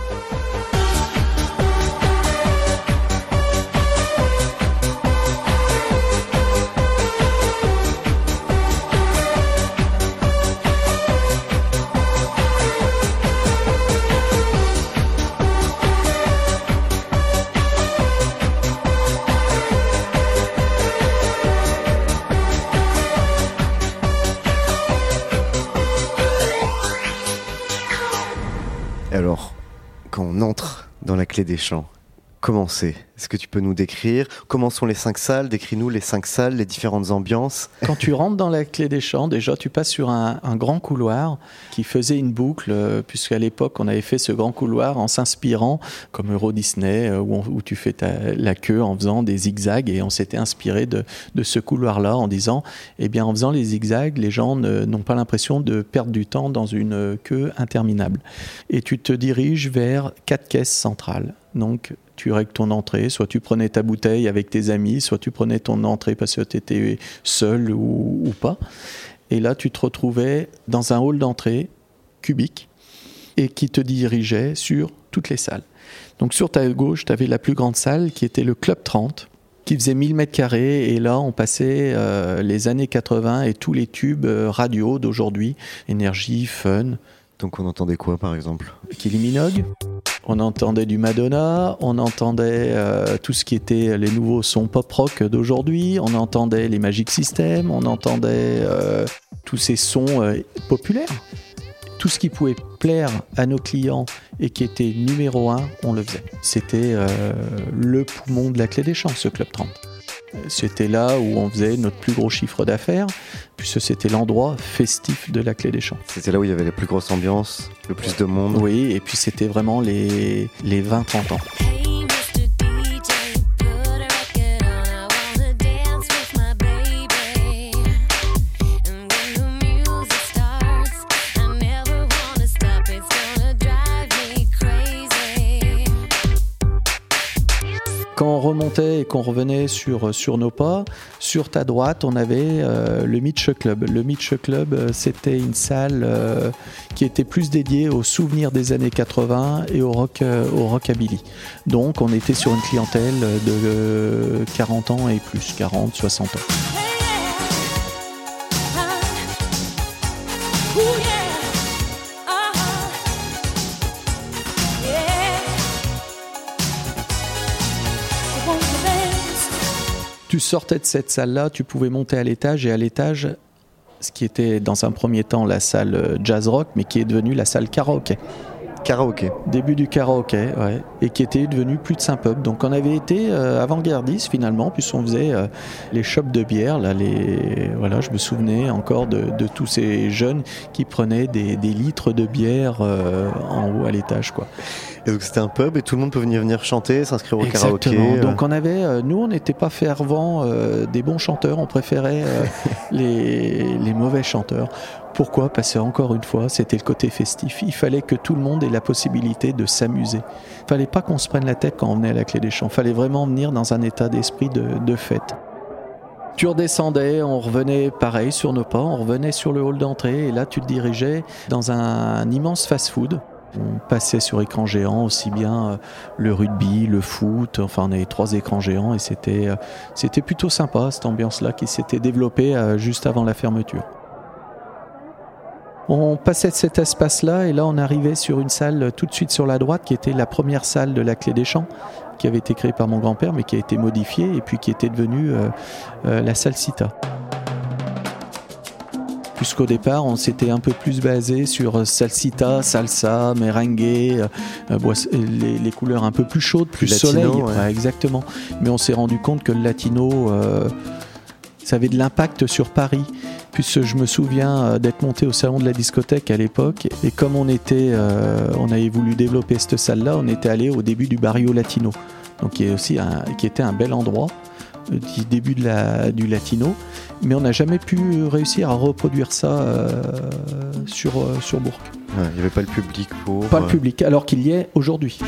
Dans la clé des champs, comment c'est Est-ce que tu peux nous décrire Comment sont les cinq salles? Décris-nous les cinq salles, les différentes ambiances. Quand tu rentres dans la clé des champs, déjà tu passes sur un, grand couloir qui faisait une boucle, euh, puisqu'à l'époque on avait fait ce grand couloir en s'inspirant, comme Euro Disney, euh, où, tu fais ta- la queue en faisant des zigzags, et on s'était inspiré de, de ce couloir-là en disant, eh bien en faisant les zigzags, les gens n'ont pas l'impression de perdre du temps dans une queue interminable. Et tu te diriges vers quatre caisses centrales. Donc tu règles ton entrée, soit tu prenais ta bouteille avec tes amis, soit tu prenais ton entrée parce que tu étais seul ou, pas. Et là, tu te retrouvais dans un hall d'entrée cubique et qui te dirigeait sur toutes les salles. Donc sur ta gauche, tu avais la plus grande salle qui était le Club 30 qui faisait 1000 mètres carrés et là on passait euh, les années 80 et tous les tubes euh, radio d'aujourd'hui, énergie, fun, Donc on entendait quoi par exemple Kylie Minogue. On entendait du Madonna, on entendait euh, tout ce qui était les nouveaux sons pop rock d'aujourd'hui, on entendait les Magic System, on entendait euh, tous ces sons euh, populaires. Tout ce qui pouvait plaire à nos clients et qui était numéro un, on le faisait. C'était le poumon de la clé des champs, ce Club 30. C'était là où on faisait notre plus gros chiffre d'affaires, puisque c'était l'endroit festif de la clé des champs. C'était là où il y avait la plus grosse ambiance, le plus de monde. Oui, et puis c'était vraiment les, les 20-30 ans. Quand on remontait et qu'on revenait sur, nos pas, sur ta droite, on avait euh, le Mitch Club. Le Mitch Club, euh, c'était une salle euh, qui était plus dédiée aux souvenirs des années 80 et au, rock, au rockabilly. Donc on était sur une clientèle de euh, 40 ans et plus, 40, 60 ans. Tu sortais de cette salle-là, tu pouvais monter à l'étage et à l'étage, ce qui était dans un premier temps la salle euh, jazz rock, mais qui est devenue la salle karaoké. Karaoké. Début du karaoké, ouais, et qui était devenu plus de Saint-Pub. Donc on avait été euh, avant-gardiste finalement, puisqu'on faisait euh, les shops de bière. Là, les, voilà, je me souvenais encore de, de tous ces jeunes qui prenaient des, des litres de bière euh, en haut à l'étage, quoi. Et donc c'était un pub et tout le monde peut venir venir chanter, s'inscrire au karaoké. Exactement. euh. Donc on avait, nous, on n'était pas fervent euh, des bons chanteurs, on préférait <laughs> les, les mauvais chanteurs. Pourquoi Parce que encore une fois, c'était le côté festif. Il fallait que tout le monde ait la possibilité de s'amuser. Il fallait pas qu'on se prenne la tête quand on venait à la clé des champs. Il fallait vraiment venir dans un état d'esprit de, fête. Tu redescendais, on revenait pareil sur nos pas, on revenait sur le hall d'entrée et là tu te dirigeais dans un, immense fast-food. On passait sur écran géant aussi bien euh, le rugby, le foot, enfin on avait trois écrans géants et c'était euh, plutôt sympa cette ambiance-là qui s'était développée euh, juste avant la fermeture. On passait de cet espace-là et là on arrivait sur une salle tout de suite sur la droite qui était la première salle de la Clé des Champs qui avait été créée par mon grand-père mais qui a été modifiée et puis qui était devenue euh, euh, la salle Cita. Puisqu'au départ, on s'était un peu plus basé sur euh, salsita, salsa, merengue, euh, les, les couleurs un peu plus chaudes, plus, Plus latino, soleil. ouais. Ouais, exactement. Mais on s'est rendu compte que le latino, ça avait de l'impact sur Paris. Puisque je me souviens euh, d'être monté au salon de la discothèque à l'époque, et comme on était, euh, on avait voulu développer cette salle-là, on était allé au début du barrio latino, donc qui est aussi un- qui était un bel endroit du début de la, du latino, mais on n'a jamais pu réussir à reproduire ça euh, sur, euh, sur Bourg. Ouais, Il n'y avait pas le public pour. Pas le euh, public, alors qu'il y est aujourd'hui.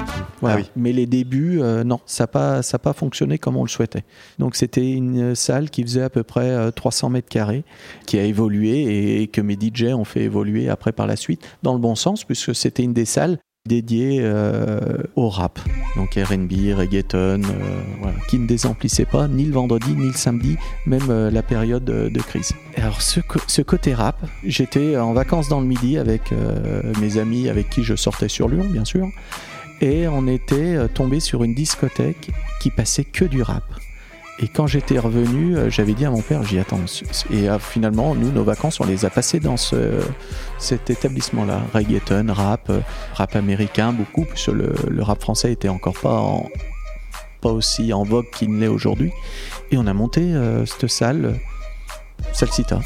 Voilà. Ah oui. Mais les débuts, euh, non, ça n'a pas, ça a pas fonctionné comme on le souhaitait. Donc c'était une salle qui faisait à peu près euh, 300 mètres carrés, qui a évolué et, que mes DJ ont fait évoluer après par la suite, dans le bon sens, puisque c'était une des salles dédiées euh, au rap. Donc RB, reggaeton, euh, voilà, qui ne désemplissait pas ni le vendredi ni le samedi, même euh, la période de, de crise. Alors ce, ce côté rap, j'étais en vacances dans le midi avec euh, mes amis avec qui je sortais sur Lyon, bien sûr, et on était euh, tombé sur une discothèque qui passait que du rap. Et quand j'étais revenu, euh, j'avais dit à mon père, j'y attends. Et euh, finalement, nous, nos vacances, on les a passées dans ce, cet établissement-là. Reggaeton, rap, euh, rap américain, beaucoup, puisque le, rap français était encore pas, aussi en vogue qu'il ne l'est aujourd'hui. Et on a monté cette salle, Salsita.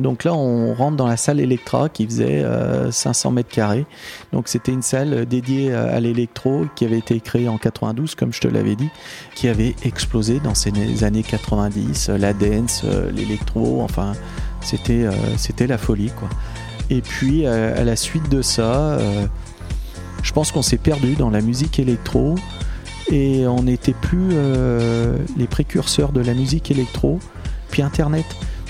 Donc là, on rentre dans la salle Electra qui faisait euh, 500 mètres carrés. Donc c'était une salle euh, dédiée euh, à l'électro qui avait été créée en 92, comme je te l'avais dit, qui avait explosé dans ces années 90. euh, La dance, euh, l'électro, enfin, c'était euh, la folie. Et puis euh, à la suite de ça, euh, je pense qu'on s'est perdu dans la musique électro et on n'était plus euh, les précurseurs de la musique électro, puis Internet.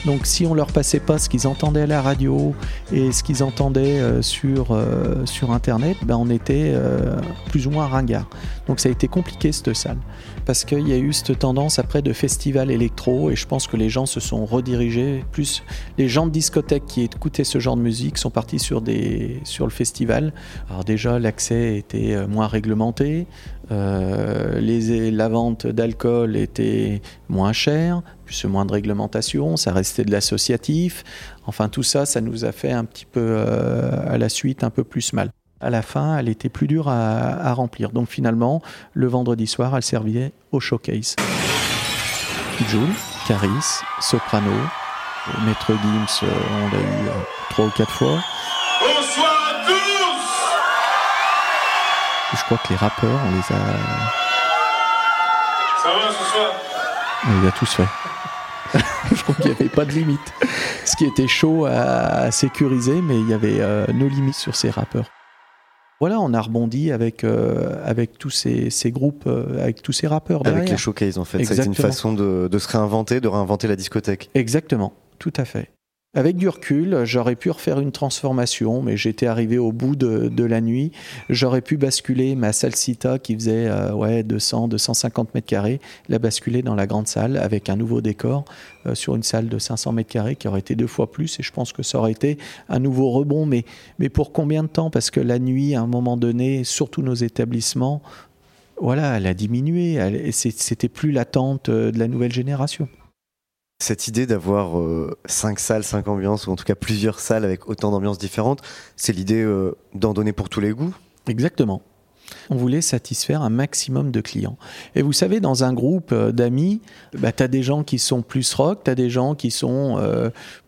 Donc si on leur passait pas ce qu'ils entendaient à la radio et ce qu'ils entendaient euh, sur, euh, sur Internet, ben on était euh, plus ou moins ringard. Donc ça a été compliqué cette salle. Parce qu'il y a eu cette tendance après de festival électro et je pense que les gens se sont redirigés. Plus les gens de discothèque qui écoutaient ce genre de musique sont partis sur, des, sur le festival. Alors déjà l'accès était moins réglementé, la vente d'alcool était moins chère, plus moins de réglementation, ça restait de l'associatif. Enfin, tout ça, ça nous a fait un petit peu euh, à la suite un peu plus mal. À la fin, elle était plus dure à, à remplir. Donc finalement, le vendredi soir, elle servait au showcase. Jules, Caris, Soprano, Maître Gims, euh, on l'a eu euh, trois ou quatre fois. Bonsoir à tous Je crois que les rappeurs, on les a, Ça va ce soir? On les a tous fait. <laughs> Je crois qu'il n'y avait pas de limite. Ce qui était chaud à, sécuriser, mais il y avait euh, nos limites sur ces rappeurs. Voilà, on a rebondi avec, euh, avec tous ces, ces groupes, euh, avec tous ces rappeurs. Avec derrière. les showcases, en fait. Ça a été une Exactement. façon de, de se réinventer, de réinventer la discothèque. Exactement, tout à fait. Avec du recul, j'aurais pu refaire une transformation, mais j'étais arrivé au bout de, la nuit. J'aurais pu basculer ma salsita qui faisait euh, ouais, 200, 250 mètres carrés, la basculer dans la grande salle avec un nouveau décor euh, sur une salle de 500 mètres carrés qui aurait été deux fois plus. Et je pense que ça aurait été un nouveau rebond. Mais, mais pour combien de temps? Parce que la nuit, à un moment donné, surtout nos établissements, voilà, elle a diminué. C'était plus l'attente euh, de la nouvelle génération. Cette idée d'avoir euh, cinq salles, cinq ambiances, ou en tout cas plusieurs salles avec autant d'ambiances différentes, c'est l'idée euh, d'en donner pour tous les goûts? Exactement. On voulait satisfaire un maximum de clients. Et vous savez, dans un groupe euh, d'amis, bah, tu as des gens qui sont plus rock, tu as des gens qui sont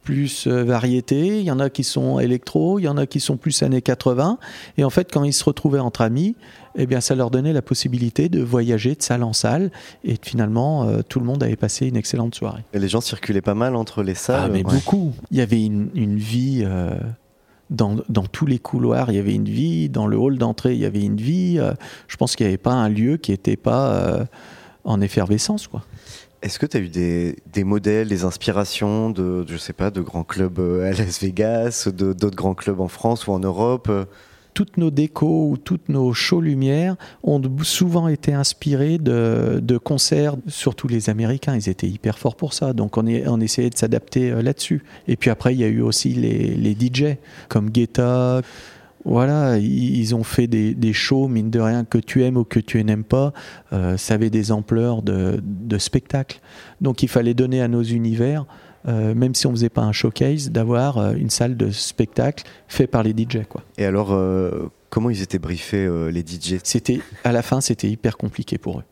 plus variété, il y en a qui sont électro, il y en a qui sont plus années 80. Et en fait, quand ils se retrouvaient entre amis, eh bien, ça leur donnait la possibilité de voyager de salle en salle. Et finalement, euh, tout le monde avait passé une excellente soirée. Et les gens circulaient pas mal entre les salles. Ah, mais ouais. beaucoup. Il y avait une, une vie euh, dans, dans tous les couloirs. Il y avait une vie dans le hall d'entrée. Il y avait une vie. euh, je pense qu'il n'y avait pas un lieu qui n'était pas en effervescence, quoi. Est-ce que tu as eu des, des modèles, des inspirations de, je sais pas, de grands clubs à Las Vegas, de- d'autres grands clubs en France ou en Europe Toutes nos décos ou toutes nos shows lumière ont souvent été inspirés de, concerts, surtout les Américains. Ils étaient hyper forts pour ça. Donc on, essayait de s'adapter euh, là-dessus. Et puis après, il y a eu aussi les, les DJ comme Guetta. Voilà, ils ont fait des, des shows, mine de rien, que tu aimes ou que tu n'aimes pas. euh, ça avait des ampleurs de, de spectacle. Donc il fallait donner à nos univers, euh, même si on faisait pas un showcase, d'avoir euh, une salle de spectacle fait par les DJ. Quoi. Et alors, euh, comment ils étaient briefés, les DJ C'était à la fin, c'était hyper compliqué pour eux.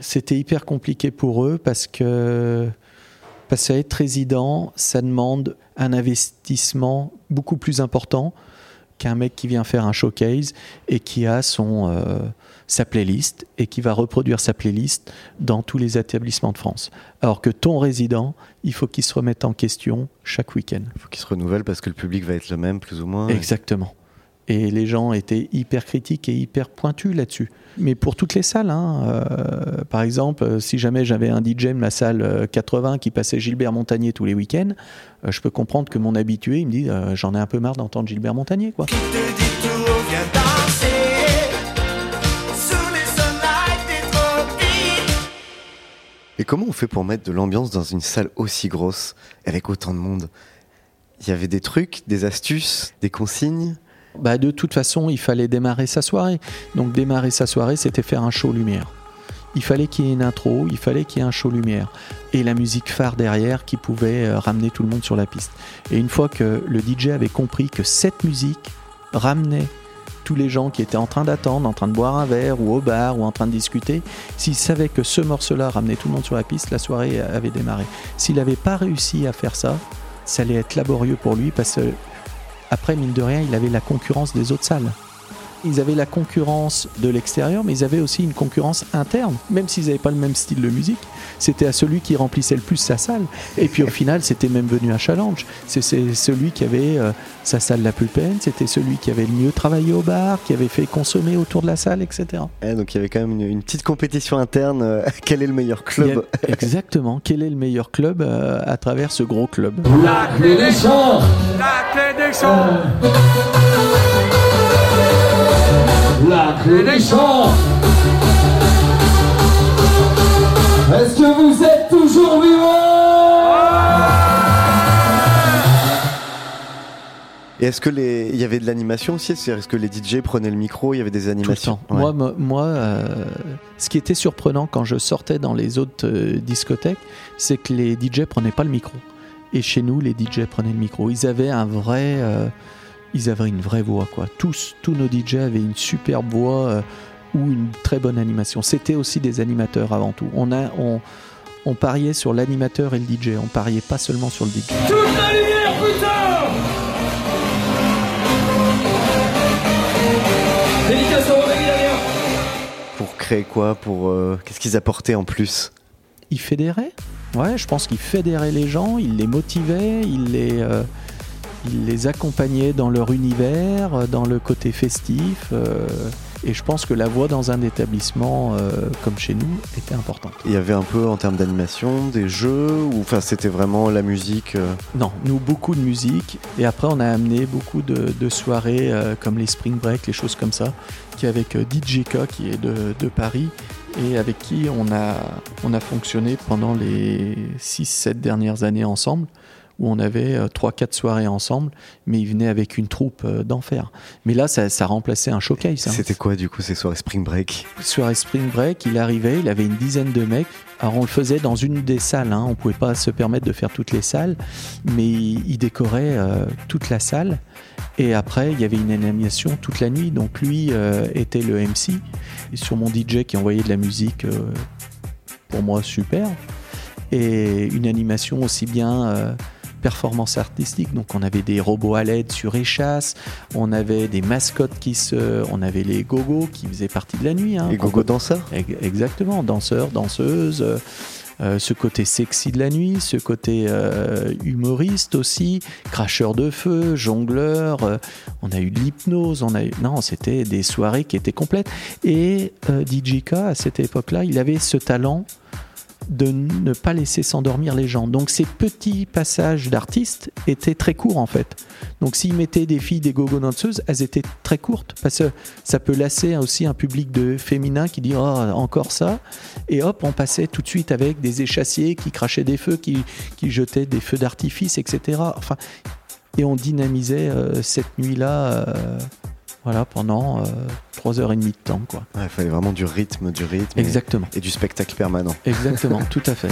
C'était hyper compliqué pour eux parce que Parce que être résident, ça demande un investissement beaucoup plus important qu'un mec qui vient faire un showcase et qui a son, euh, sa playlist et qui va reproduire sa playlist dans tous les établissements de France. Alors que ton résident, il faut qu'il se remette en question chaque week-end. Il faut qu'il se renouvelle parce que le public va être le même, plus ou moins. Exactement. Et les gens étaient hyper critiques et hyper pointus là-dessus. Mais pour toutes les salles, hein, euh, par exemple, euh, si jamais j'avais un DJ de ma salle euh, 80 qui passait Gilbert Montagnier tous les week-ends, euh, je peux comprendre que mon habitué, il me dit euh, j'en ai un peu marre d'entendre Gilbert Montagnier. Quoi. Et comment on fait pour mettre de l'ambiance dans une salle aussi grosse, avec autant de monde? Il y avait des trucs, des astuces, des consignes? Bah, de toute façon, il fallait démarrer sa soirée. Donc démarrer sa soirée, c'était faire un show lumière. Il fallait qu'il y ait une intro, il fallait qu'il y ait un show lumière. Et la musique phare derrière qui pouvait euh, ramener tout le monde sur la piste. Et une fois que le DJ avait compris que cette musique ramenait tous les gens qui étaient en train d'attendre, en train de boire un verre ou au bar ou en train de discuter, s'il savait que ce morceau-là ramenait tout le monde sur la piste, la soirée avait démarré. S'il n'avait pas réussi à faire ça, ça allait être laborieux pour lui parce que après, mine de rien, il avait la concurrence des autres salles. Ils avaient la concurrence de l'extérieur, mais ils avaient aussi une concurrence interne. Même s'ils n'avaient pas le même style de musique, c'était à celui qui remplissait le plus sa salle. Et puis au final, c'était même venu un challenge. C'est celui qui avait euh, sa salle la plus pleine, c'était celui qui avait le mieux travaillé au bar, qui avait fait consommer autour de la salle, etc. Donc il y avait quand même une, une petite compétition interne. euh, <laughs> quel est le meilleur club a- exactement. Quel est le meilleur club euh, à travers ce gros club? La clé des champs La clé des champs Est-ce que vous êtes toujours vivants Et est-ce que les, il y avait de l'animation aussi? C'est-à-dire, Est-ce que les DJ prenaient le micro Il y avait des Tout le animations? temps. Ouais. Moi, moi, moi, euh, ce qui était surprenant quand je sortais dans les autres euh, discothèques, c'est que les DJ prenaient pas le micro. Et chez nous, les DJ prenaient le micro. Ils avaient un vrai, euh, ils avaient une vraie voix, quoi. Tous, tous nos DJ avaient une superbe voix euh, ou une très bonne animation. C'était aussi des animateurs avant tout. On a, on, on pariait sur l'animateur et le DJ. On pariait pas seulement sur le DJ. Toute la lumière, putain Dédicace au Rémi derrière Pour créer quoi? Pour euh, qu'est-ce qu'ils apportaient en plus? Il fédérait. Ouais, je pense qu'il fédérait les gens, il les motivait, il les, euh, il les accompagnait dans leur univers, euh, dans le côté festif. euh, et je pense que la voix dans un établissement euh, comme chez nous était importante. Il y avait un peu en termes d'animation, des jeux, ou enfin c'était vraiment la musique. euh, Non, nous, beaucoup de musique. Et après, on a amené beaucoup de, de soirées euh, comme les Spring Break, les choses comme ça, qui avec euh, DJK, qui est de, de Paris, et avec qui on a, on a fonctionné pendant les 6-7 dernières années ensemble, où on avait 3-4 soirées ensemble, mais ils venaient avec une troupe euh, d'enfer. Mais là, ça, ça remplaçait un showcase. hein. C'était quoi du coup ces soirées Spring Break? Soirée Spring Break, il arrivait, il avait une dizaine de mecs. Alors on le faisait dans une des salles, hein. on pouvait pas se permettre de faire toutes les salles, mais il il décorait euh, toute la salle. Et après, il y avait une animation toute la nuit. Donc lui euh, était le MC. Et sur mon DJ qui envoyait de la musique, euh, pour moi super. Et une animation aussi bien euh, performance artistique. Donc on avait des robots à LED sur échasse, on avait des mascottes qui se, on avait les gogos qui faisaient partie de la nuit. hein. Et gogo danseurs Ex- Exactement, danseurs, danseuses. euh, euh, ce côté sexy de la nuit, ce côté euh, humoriste aussi, cracheur de feu, jongleur, euh, on a eu de l'hypnose, on a eu... Non, c'était des soirées qui étaient complètes. Et DJK, à cette époque-là, il avait ce talent de ne pas laisser s'endormir les gens. Donc ces petits passages d'artistes étaient très courts en fait. Donc s'ils mettaient des filles, des gogo danseuses, elles étaient très courtes parce que ça peut lasser aussi un public de féminin qui dit oh encore ça et hop on passait tout de suite avec des échassiers qui crachaient des feux, qui, qui jetaient des feux d'artifice, etc. Enfin et on dynamisait euh, cette nuit-là. euh, voilà, pendant euh, trois heures et demie de temps, quoi. Ouais, Il fallait vraiment du rythme, du rythme et- Exactement. et, du spectacle permanent. Exactement, <laughs> tout à fait.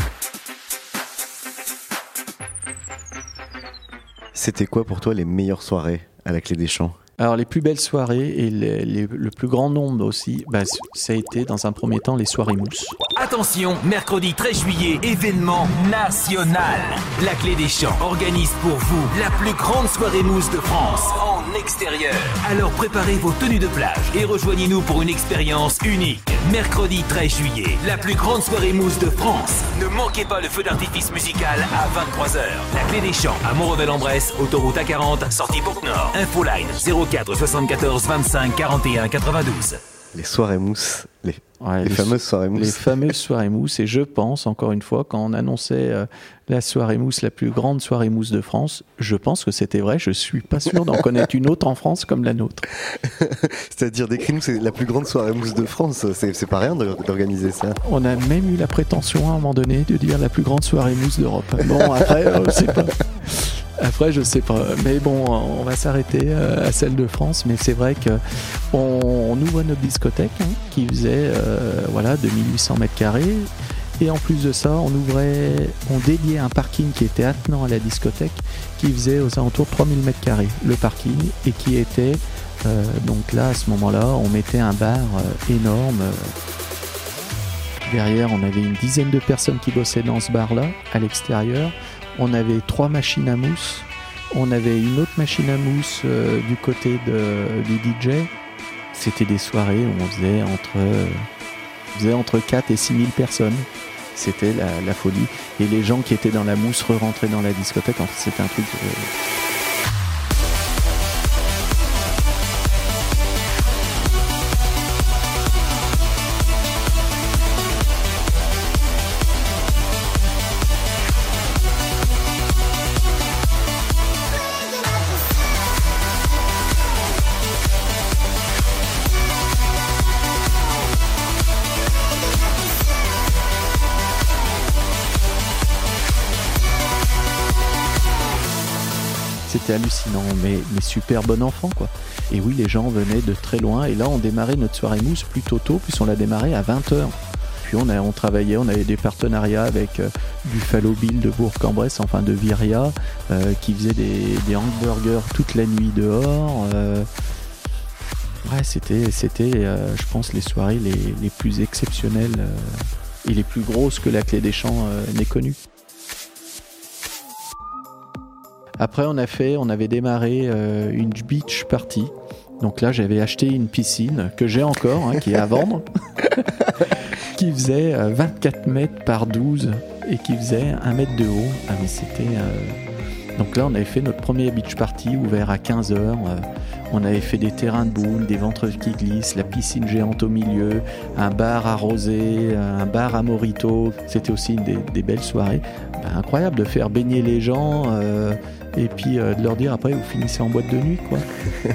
C'était quoi pour toi les meilleures soirées à la Clé des Champs? Alors les plus belles soirées et le plus grand nombre aussi, bah, ça a été dans un premier temps les soirées mousse. Attention, mercredi 13 juillet, événement national. La Clé des Champs organise pour vous la plus grande soirée mousse de France en extérieur. Alors préparez vos tenues de plage et rejoignez-nous pour une expérience unique. Mercredi 13 juillet, la plus grande soirée mousse de France. Ne manquez pas le feu d'artifice musical à 23h. La Clé des Champs à Montrevel-en-Bresse, autoroute A40, sortie Bourg-Nord. Infoline 04 74 25 41 92. Les soirées mousse, les, Ouais, les fameuses soirées Les mousse. fameuses <laughs> soirées mousse. Et je pense, encore une fois, quand on annonçait euh, la soirée mousse, la plus grande soirée mousse de France, je pense que c'était vrai. Je suis pas sûr d'en connaître une autre en France comme la nôtre. <laughs> C'est-à-dire, décris-nous, c'est la plus grande soirée mousse de France. C'est c'est pas rien d'organiser ça. On a même eu la prétention à un moment donné de dire la plus grande soirée mousse d'Europe. Bon, après, euh, sais pas. <laughs> Après, je sais pas. Mais bon, on va s'arrêter euh, à celle de France. Mais c'est vrai que on, on ouvre notre discothèque hein, qui faisait euh, voilà 2800 mètres carrés. Et en plus de ça, on ouvrait, on dédiait un parking qui était attenant à la discothèque, qui faisait aux alentours de 3000 mètres carrés, le parking, et qui était, euh, donc là, à ce moment-là, on mettait un bar euh, énorme. Derrière, on avait une dizaine de personnes qui bossaient dans ce bar-là, à l'extérieur. On avait trois machines à mousse. On avait une autre machine à mousse euh, du côté du DJ. C'était des soirées où on faisait entre, euh, on faisait entre 4 et 6 000 personnes. C'était la, la folie. Et les gens qui étaient dans la mousse re-rentraient dans la discothèque. En fait, c'était un truc. euh, C'était hallucinant, mais, mais super bon enfant, quoi. Et oui, les gens venaient de très loin. Et là, on démarrait notre soirée mousse plutôt tôt, puis on l'a démarré à 20h. Puis on, a, on travaillait, on avait des partenariats avec euh, Buffalo Bill de Bourg-en-Bresse, enfin de Viria, euh, qui faisait des, hamburgers toute la nuit dehors. euh. Ouais, c'était, c'était je pense, les soirées les, les plus exceptionnelles et les plus grosses que la Clé des Champs n'ait connues. Après, on a fait, on avait démarré euh, une beach party. Donc là, j'avais acheté une piscine que j'ai encore, hein, qui est à vendre, <laughs> qui faisait euh, 24 mètres par 12 et qui faisait 1 mètre de haut. Ah, mais c'était. euh, Donc là, on avait fait notre premier beach party ouvert à 15h. on avait fait des terrains de boules, des ventres qui glissent, la piscine géante au milieu, un bar arrosé, un bar à morito. C'était aussi une des, des belles soirées. Bah, incroyable de faire baigner les gens euh, et puis euh, de leur dire après vous finissez en boîte de nuit quoi. <laughs>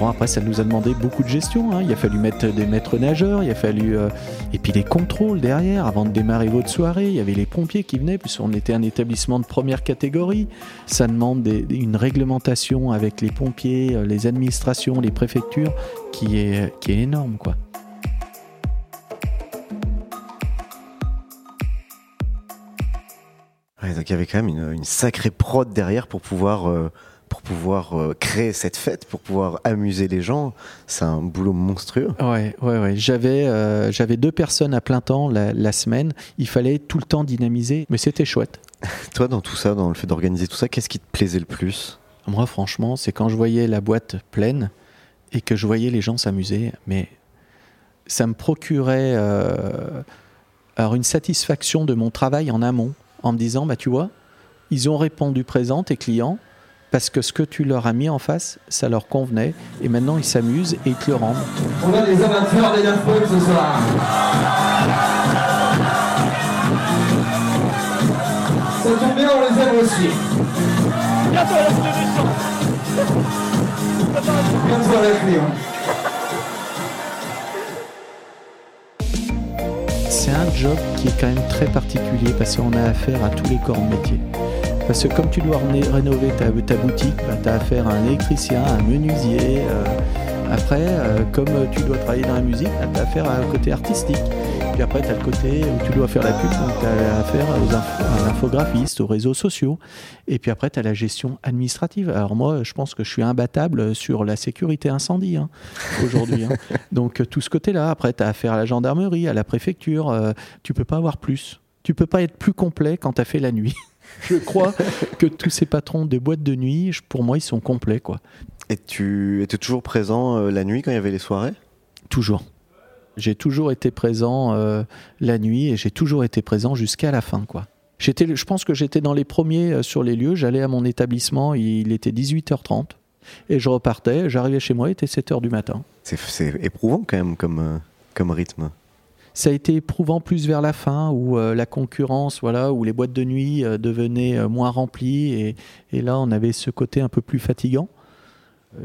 Bon après ça nous a demandé beaucoup de gestion, hein. il a fallu mettre des maîtres nageurs, il a fallu euh, et puis les contrôles derrière avant de démarrer votre soirée, il y avait les pompiers qui venaient puisqu'on était un établissement de première catégorie, ça demande des- une réglementation avec les pompiers, euh, les administrations, les préfectures qui est qui est énorme quoi. Ouais, donc il y avait quand même une, une sacrée prod derrière pour pouvoir, euh, pour pouvoir euh, créer cette fête, pour pouvoir amuser les gens. C'est un boulot monstrueux. Ouais, ouais, ouais. J'avais, euh, j'avais deux personnes à plein temps la, la semaine. Il fallait tout le temps dynamiser, mais c'était chouette. <laughs> Toi, dans tout ça, dans le fait d'organiser tout ça, qu'est-ce qui te plaisait le plus? Moi, franchement, c'est quand je voyais la boîte pleine et que je voyais les gens s'amuser, mais ça me procurait alors une satisfaction de mon travail en amont, en me disant, bah tu vois, ils ont répondu présent, tes clients, parce que ce que tu leur as mis en face, ça leur convenait, et maintenant ils s'amusent et ils te le rendent. On a des amateurs des Daft ce soir. Ça tombe bien, on les aime aussi. Bientôt avec lui. hein. C'est un job qui est quand même très particulier parce qu'on a affaire à tous les corps de métier. Parce que comme tu dois ré- rénover ta, boutique, tu as affaire à un électricien, un menuisier, euh, Après, euh, comme tu dois travailler dans la musique, tu as affaire à un côté artistique. Puis après, tu as le côté où tu dois faire la pub, donc tu as affaire aux à l'infographiste, aux réseaux sociaux. Et puis après, tu as la gestion administrative. Alors moi, je pense que je suis imbattable sur la sécurité incendie hein, aujourd'hui. hein. <laughs> Donc euh, tout ce côté-là. Après, tu as affaire à la gendarmerie, à la préfecture. euh, tu peux pas avoir plus. Tu peux pas être plus complet quand tu as fait la nuit. <laughs> Je crois que tous ces patrons de boîtes de nuit, pour moi, ils sont complets, quoi. Et tu étais toujours présent euh, la nuit quand il y avait les soirées? Toujours. J'ai toujours été présent euh, la nuit et j'ai toujours été présent jusqu'à la fin, quoi. J'étais, je pense que j'étais dans les premiers euh, sur les lieux. J'allais à mon établissement, il était 18h30 et je repartais. J'arrivais chez moi, il était 7h du matin. C'est éprouvant quand même comme, comme rythme. Ça a été éprouvant plus vers la fin, où euh, la concurrence, voilà, où les boîtes de nuit euh, devenaient euh, moins remplies, et, et là on avait ce côté un peu plus fatigant,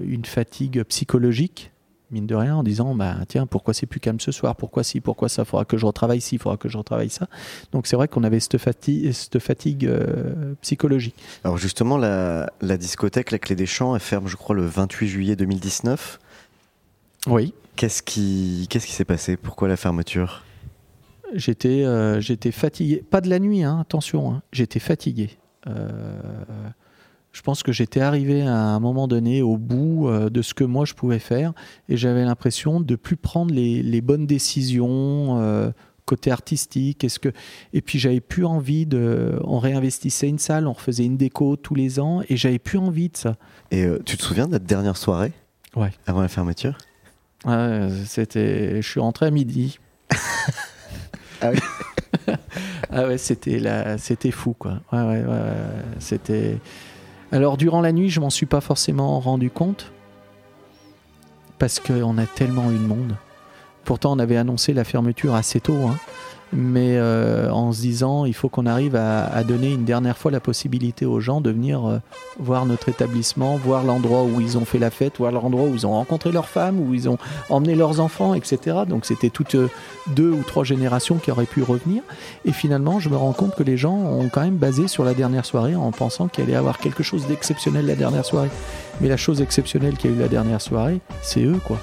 une fatigue psychologique, mine de rien, en disant bah tiens pourquoi c'est plus calme ce soir, pourquoi si, pourquoi ça, faudra que je retravaille ci, faudra que je retravaille ça. Donc c'est vrai qu'on avait cette fatigue, cette fatigue euh, psychologique. Alors justement, la, la discothèque La Clé des Champs, elle ferme je crois le 28 juillet 2019. Oui. Qu'est-ce qui qu'est-ce qui s'est passé? Pourquoi la fermeture? J'étais euh, j'étais fatigué, pas de la nuit, hein, attention, hein, j'étais fatigué. Euh, je pense que j'étais arrivé à un moment donné au bout euh, de ce que moi je pouvais faire et j'avais l'impression de plus prendre les, les bonnes décisions euh, côté artistique. Est-ce que et puis j'avais plus envie de. On réinvestissait une salle, on refaisait une déco tous les ans et j'avais plus envie de ça. Et euh, tu te souviens de notre dernière soirée? Ouais. Avant la fermeture? Ouais, c'était. Je suis rentré à midi. <laughs> Ah oui <laughs> Ah ouais, c'était la... c'était fou quoi. Ouais, ouais, ouais, ouais. C'était. Alors durant la nuit, je m'en suis pas forcément rendu compte parce qu'on a tellement eu de monde. Pourtant, on avait annoncé la fermeture assez tôt, hein. Mais euh, en se disant, il faut qu'on arrive à, donner une dernière fois la possibilité aux gens de venir euh, voir notre établissement, voir l'endroit où ils ont fait la fête, voir l'endroit où ils ont rencontré leurs femmes, où ils ont emmené leurs enfants, etc. Donc c'était toutes euh, deux ou trois générations qui auraient pu revenir. Et finalement, je me rends compte que les gens ont quand même basé sur la dernière soirée en pensant qu'il allait y avoir quelque chose d'exceptionnel la dernière soirée. Mais la chose exceptionnelle qu'il y a eu la dernière soirée, c'est eux, quoi.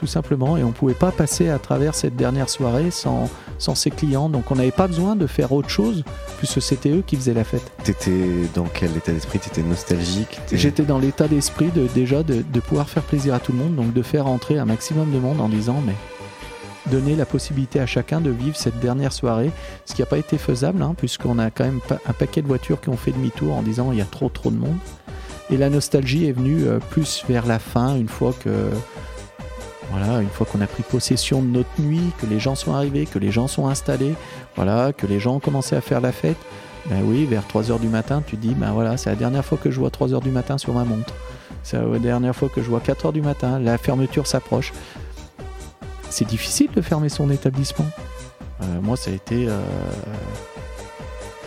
Tout simplement. Et on ne pouvait pas passer à travers cette dernière soirée sans, sans ces clients. Donc on n'avait pas besoin de faire autre chose, puisque c'était eux qui faisaient la fête. T'étais dans quel état d'esprit? T'étais nostalgique? J'étais dans l'état d'esprit de, déjà de, de pouvoir faire plaisir à tout le monde, donc de faire entrer un maximum de monde en disant mais donner la possibilité à chacun de vivre cette dernière soirée, ce qui n'a pas été faisable, hein, puisqu'on a quand même un paquet de voitures qui ont fait demi-tour en disant il y a trop trop de monde. Et la nostalgie est venue euh, plus vers la fin, une fois que voilà, une fois qu'on a pris possession de notre nuit, que les gens sont arrivés, que les gens sont installés, voilà, que les gens ont commencé à faire la fête. Ben oui, vers 3h du matin, tu dis, ben voilà, c'est la dernière fois que je vois 3h du matin sur ma montre. C'est la dernière fois que je vois 4h du matin, la fermeture s'approche. C'est difficile de fermer son établissement. Euh, moi, ça a été... euh,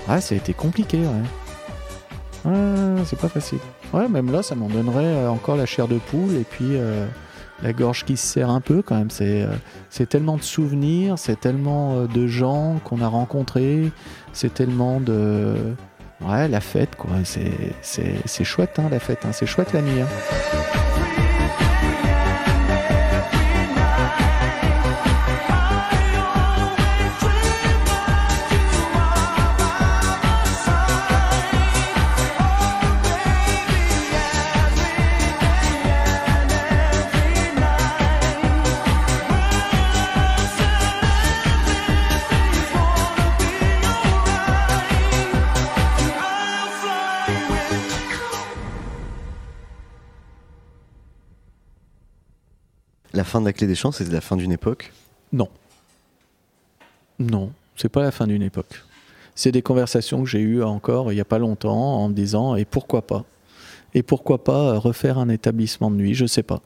Ouais, ça a été compliqué, ouais. Ouais, c'est pas facile. Ouais, même là, ça m'en donnerait euh, encore la chair de poule et puis euh, la gorge qui se serre un peu quand même. C'est euh, tellement de souvenirs, c'est tellement euh, de gens qu'on a rencontrés, c'est tellement de... Ouais, la fête, quoi. C'est chouette, hein, la fête. hein. C'est chouette la nuit. hein. Fin de la clé des champs, c'était la fin d'une époque. Non. Non, c'est pas la fin d'une époque. C'est des conversations que j'ai eues encore il n'y a pas longtemps en me disant et pourquoi pas? Et pourquoi pas refaire un établissement de nuit? Je sais pas.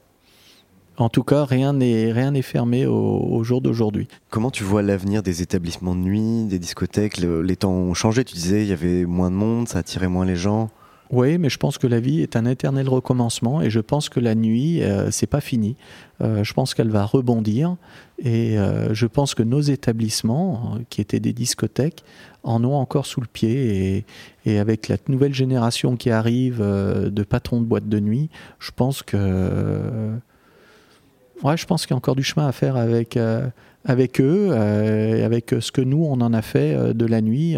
En tout cas, rien n'est rien n'est fermé au, au jour d'aujourd'hui. Comment tu vois l'avenir des établissements de nuit, des discothèques? Le- Les temps ont changé, tu disais, il y avait moins de monde, ça attirait moins les gens. Oui, mais je pense que la vie est un éternel recommencement et je pense que la nuit, euh, c'est pas fini. Euh, je pense qu'elle va rebondir et euh, je pense que nos établissements, euh, qui étaient des discothèques, en ont encore sous le pied et, avec la nouvelle génération qui arrive de patrons de boîtes de nuit, je pense que Ouais, je pense qu'il y a encore du chemin à faire avec, avec eux, et avec ce que nous, on en a fait de la nuit.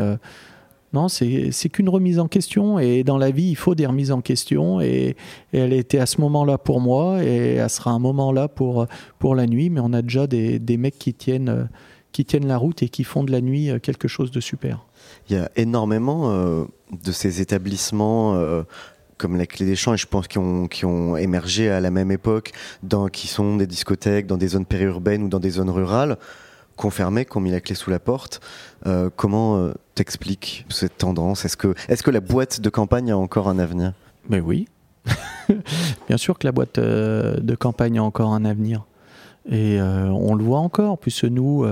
Non, c'est qu'une remise en question. Et dans la vie, il faut des remises en question. Et, elle était à ce moment-là pour moi, et elle sera un moment là pour, pour la nuit. Mais on a déjà des, des mecs qui tiennent, qui tiennent la route et qui font de la nuit euh, quelque chose de super. Il y a énormément euh, de ces établissements euh, comme la Clé des Champs, et je pense qui ont, ont émergé à la même époque, dans, qui sont des discothèques dans des zones périurbaines ou dans des zones rurales, fermait, qu'on mis la clé sous la porte. Euh, comment euh, t'expliques cette tendance? Est-ce que, est que la boîte de campagne a encore un avenir? Mais oui. <laughs> Bien sûr que la boîte euh, de campagne a encore un avenir. Et euh, on le voit encore, puisque nous,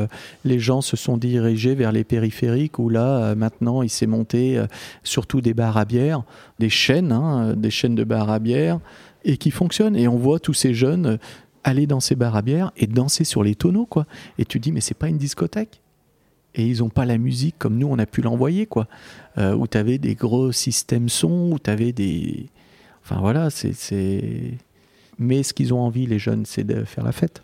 les gens se sont dirigés vers les périphériques, où là, maintenant, il s'est monté surtout des bars à bière, des chaînes, hein, des chaînes de bars à bière, et qui fonctionnent. Et on voit tous ces jeunes aller dans ces bars à bière et danser sur les tonneaux, quoi. Et tu dis, mais c'est pas une discothèque. Et ils n'ont pas la musique comme nous on a pu l'envoyer quoi. Euh, où tu avais des gros systèmes son où tu avais des enfin voilà c'est mais ce qu'ils ont envie les jeunes c'est de faire la fête.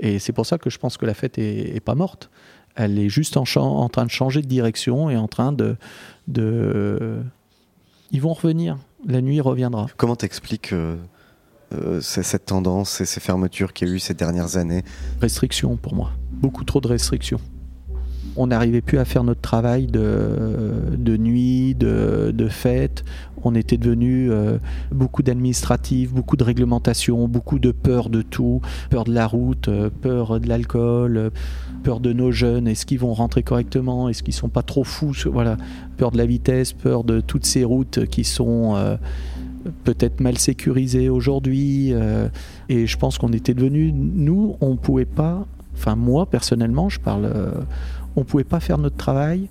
Et c'est pour ça que je pense que la fête est, pas morte. Elle est juste en, en train de changer de direction et en train de de ils vont revenir. La nuit reviendra. Comment t'expliques euh, euh, cette tendance et ces fermetures qu'il y a eu ces dernières années restrictions pour moi. Beaucoup trop de restrictions. On n'arrivait plus à faire notre travail de, de nuit, de, de fête. On était devenu euh, beaucoup d'administratifs, beaucoup de réglementations, beaucoup de peur de tout, peur de la route, euh, peur de l'alcool, euh, peur de nos jeunes. Est-ce qu'ils vont rentrer correctement? Est-ce qu'ils sont pas trop fous? Voilà, peur de la vitesse, peur de toutes ces routes qui sont peut-être mal sécurisées aujourd'hui. euh, et je pense qu'on était devenu, nous, on pouvait pas, enfin moi personnellement, je parle, euh, on pouvait pas faire notre travail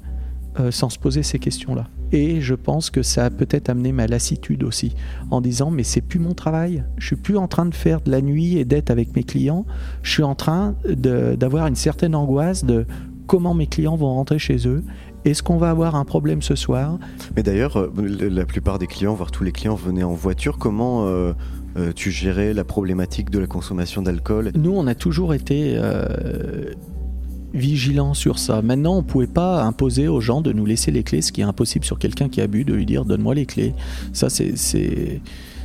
euh, sans se poser ces questions-là. Et je pense que ça a peut-être amené ma lassitude aussi, en disant mais c'est plus mon travail. Je suis plus en train de faire de la nuit et d'être avec mes clients. Je suis en train d'avoir une certaine angoisse de comment mes clients vont rentrer chez eux. Est-ce qu'on va avoir un problème ce soir? Mais d'ailleurs, euh, la plupart des clients, voire tous les clients, venaient en voiture. Comment euh, euh, tu gérais la problématique de la consommation d'alcool? Nous, on a toujours été euh, vigilants sur ça. Maintenant, on ne pouvait pas imposer aux gens de nous laisser les clés, ce qui est impossible sur quelqu'un qui a bu, de lui dire donne-moi les clés. Ça, c'est.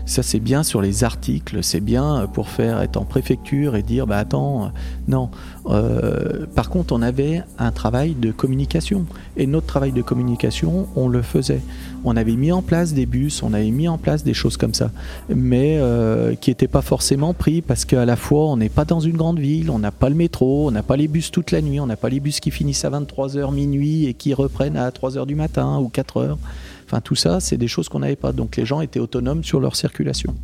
Ça, c'est bien sur les articles, c'est bien pour faire être en préfecture et dire bah attends, non. Euh, par contre, on avait un travail de communication. Et notre travail de communication, on le faisait. On avait mis en place des bus, on avait mis en place des choses comme ça, mais euh, qui n'étaient pas forcément pris parce qu'à la fois, on n'est pas dans une grande ville, on n'a pas le métro, on n'a pas les bus toute la nuit, on n'a pas les bus qui finissent à 23h minuit et qui reprennent à 3h du matin ou 4h. Enfin, tout ça, c'est des choses qu'on n'avait pas. Donc les gens étaient autonomes sur leur circulation.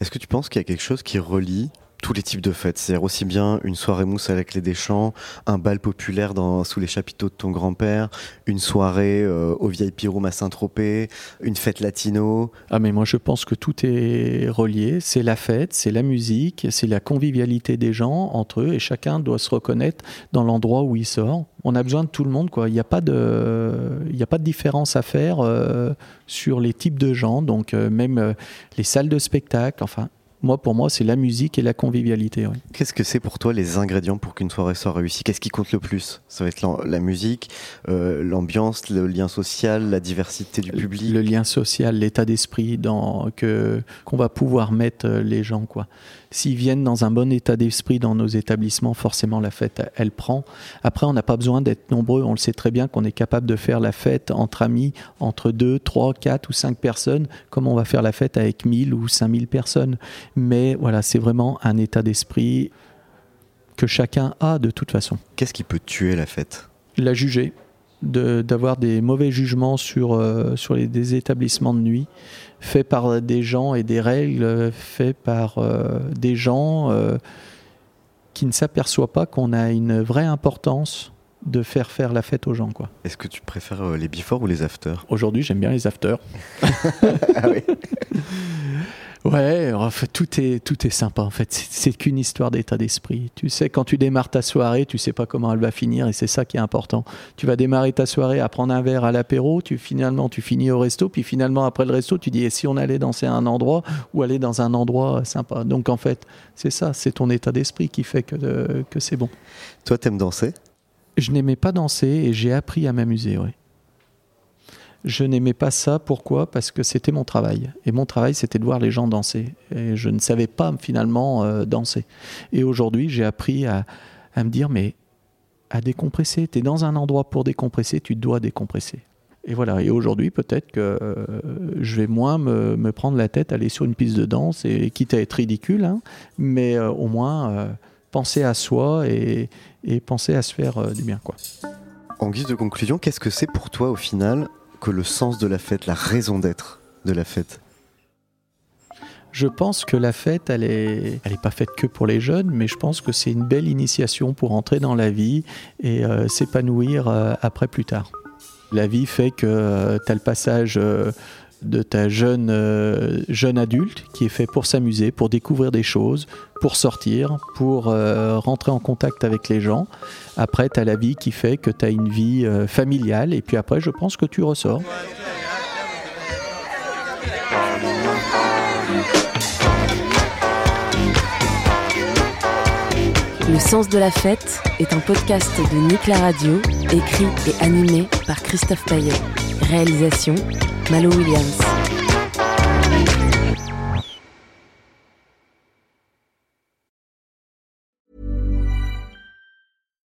Est-ce que tu penses qu'il y a quelque chose qui relie tous les types de fêtes C'est-à-dire aussi bien une soirée mousse à la clé des champs, un bal populaire sous les chapiteaux de ton grand-père, une soirée euh, au VIP Room à Saint-Tropez, une fête latino. Ah mais moi je pense que tout est relié. C'est la fête, c'est la musique, c'est la convivialité des gens entre eux et chacun doit se reconnaître dans l'endroit où il sort. On a besoin de tout le monde quoi. Il n'y a pas de, a pas de différence à faire euh, sur les types de gens. Donc euh, même les salles de spectacle. Enfin moi pour moi c'est la musique et la convivialité. oui. Qu'est-ce que c'est pour toi les ingrédients pour qu'une soirée soit réussie? Qu'est-ce qui compte le plus? Ça va être la musique, euh, l'ambiance, le lien social, la diversité du public? le lien social, l'état d'esprit dans que qu'on va pouvoir mettre euh, les gens quoi. S'ils viennent dans un bon état d'esprit dans nos établissements, forcément la fête elle, prend. Après on n'a pas besoin d'être nombreux, on le sait très bien qu'on est capable de faire la fête entre amis, entre 2, 3, 4 ou 5 personnes, comme on va faire la fête avec 1000 ou 5000 personnes. Mais voilà, c'est vraiment un état d'esprit que chacun a de toute façon Qu'est-ce qui peut tuer la fête? La juger, de- d'avoir des mauvais jugements sur, euh, sur les, des établissements de nuit, faits par des gens et des règles faits par euh, des gens euh, qui ne s'aperçoivent pas qu'on a une vraie importance de faire faire la fête aux gens. quoi. Est-ce que tu préfères euh, les before ou les after Aujourd'hui, j'aime bien les afters. <laughs> Ah oui. Ouais, en fait, tout est tout est sympa. En fait, c'est c'est qu'une histoire d'état d'esprit. Tu sais, quand tu démarres ta soirée, tu sais pas comment elle va finir, et c'est ça qui est important. Tu vas démarrer ta soirée à prendre un verre à l'apéro, tu finalement tu finis au resto, puis finalement après le resto, tu dis et si on allait danser à un endroit ou aller dans un endroit sympa? Donc en fait, c'est ça, c'est ton état d'esprit qui fait que euh, que c'est bon. Toi, t'aimes danser? Je n'aimais pas danser et j'ai appris à m'amuser, oui. Je n'aimais pas ça, pourquoi? Parce que c'était mon travail. Et mon travail, c'était de voir les gens danser. Et je ne savais pas finalement euh, danser. Et aujourd'hui, j'ai appris à, me dire, mais à décompresser. Tu es dans un endroit pour décompresser, tu dois décompresser. Et voilà, et aujourd'hui, peut-être que euh, je vais moins me, prendre la tête, aller sur une piste de danse, et quitte à être ridicule, hein, mais euh, au moins penser à soi et, et penser à se faire du bien. Quoi. En guise de conclusion, qu'est-ce que c'est pour toi au final que le sens de la fête, la raison d'être de la fête Je pense que la fête, elle est, elle est pas faite que pour les jeunes, mais je pense que c'est une belle initiation pour entrer dans la vie et euh, s'épanouir euh, après plus tard. La vie fait que tu as le passage euh, de ta jeune, euh, jeune adulte qui est fait pour s'amuser, pour découvrir des choses, pour sortir, pour euh, rentrer en contact avec les gens. Après, tu as la vie qui fait que tu as une vie euh, familiale et puis après, je pense que tu ressors. Le sens de la fête est un podcast de Nick Radio, écrit et animé par Christophe Paillet. Réalisation Malou Williams.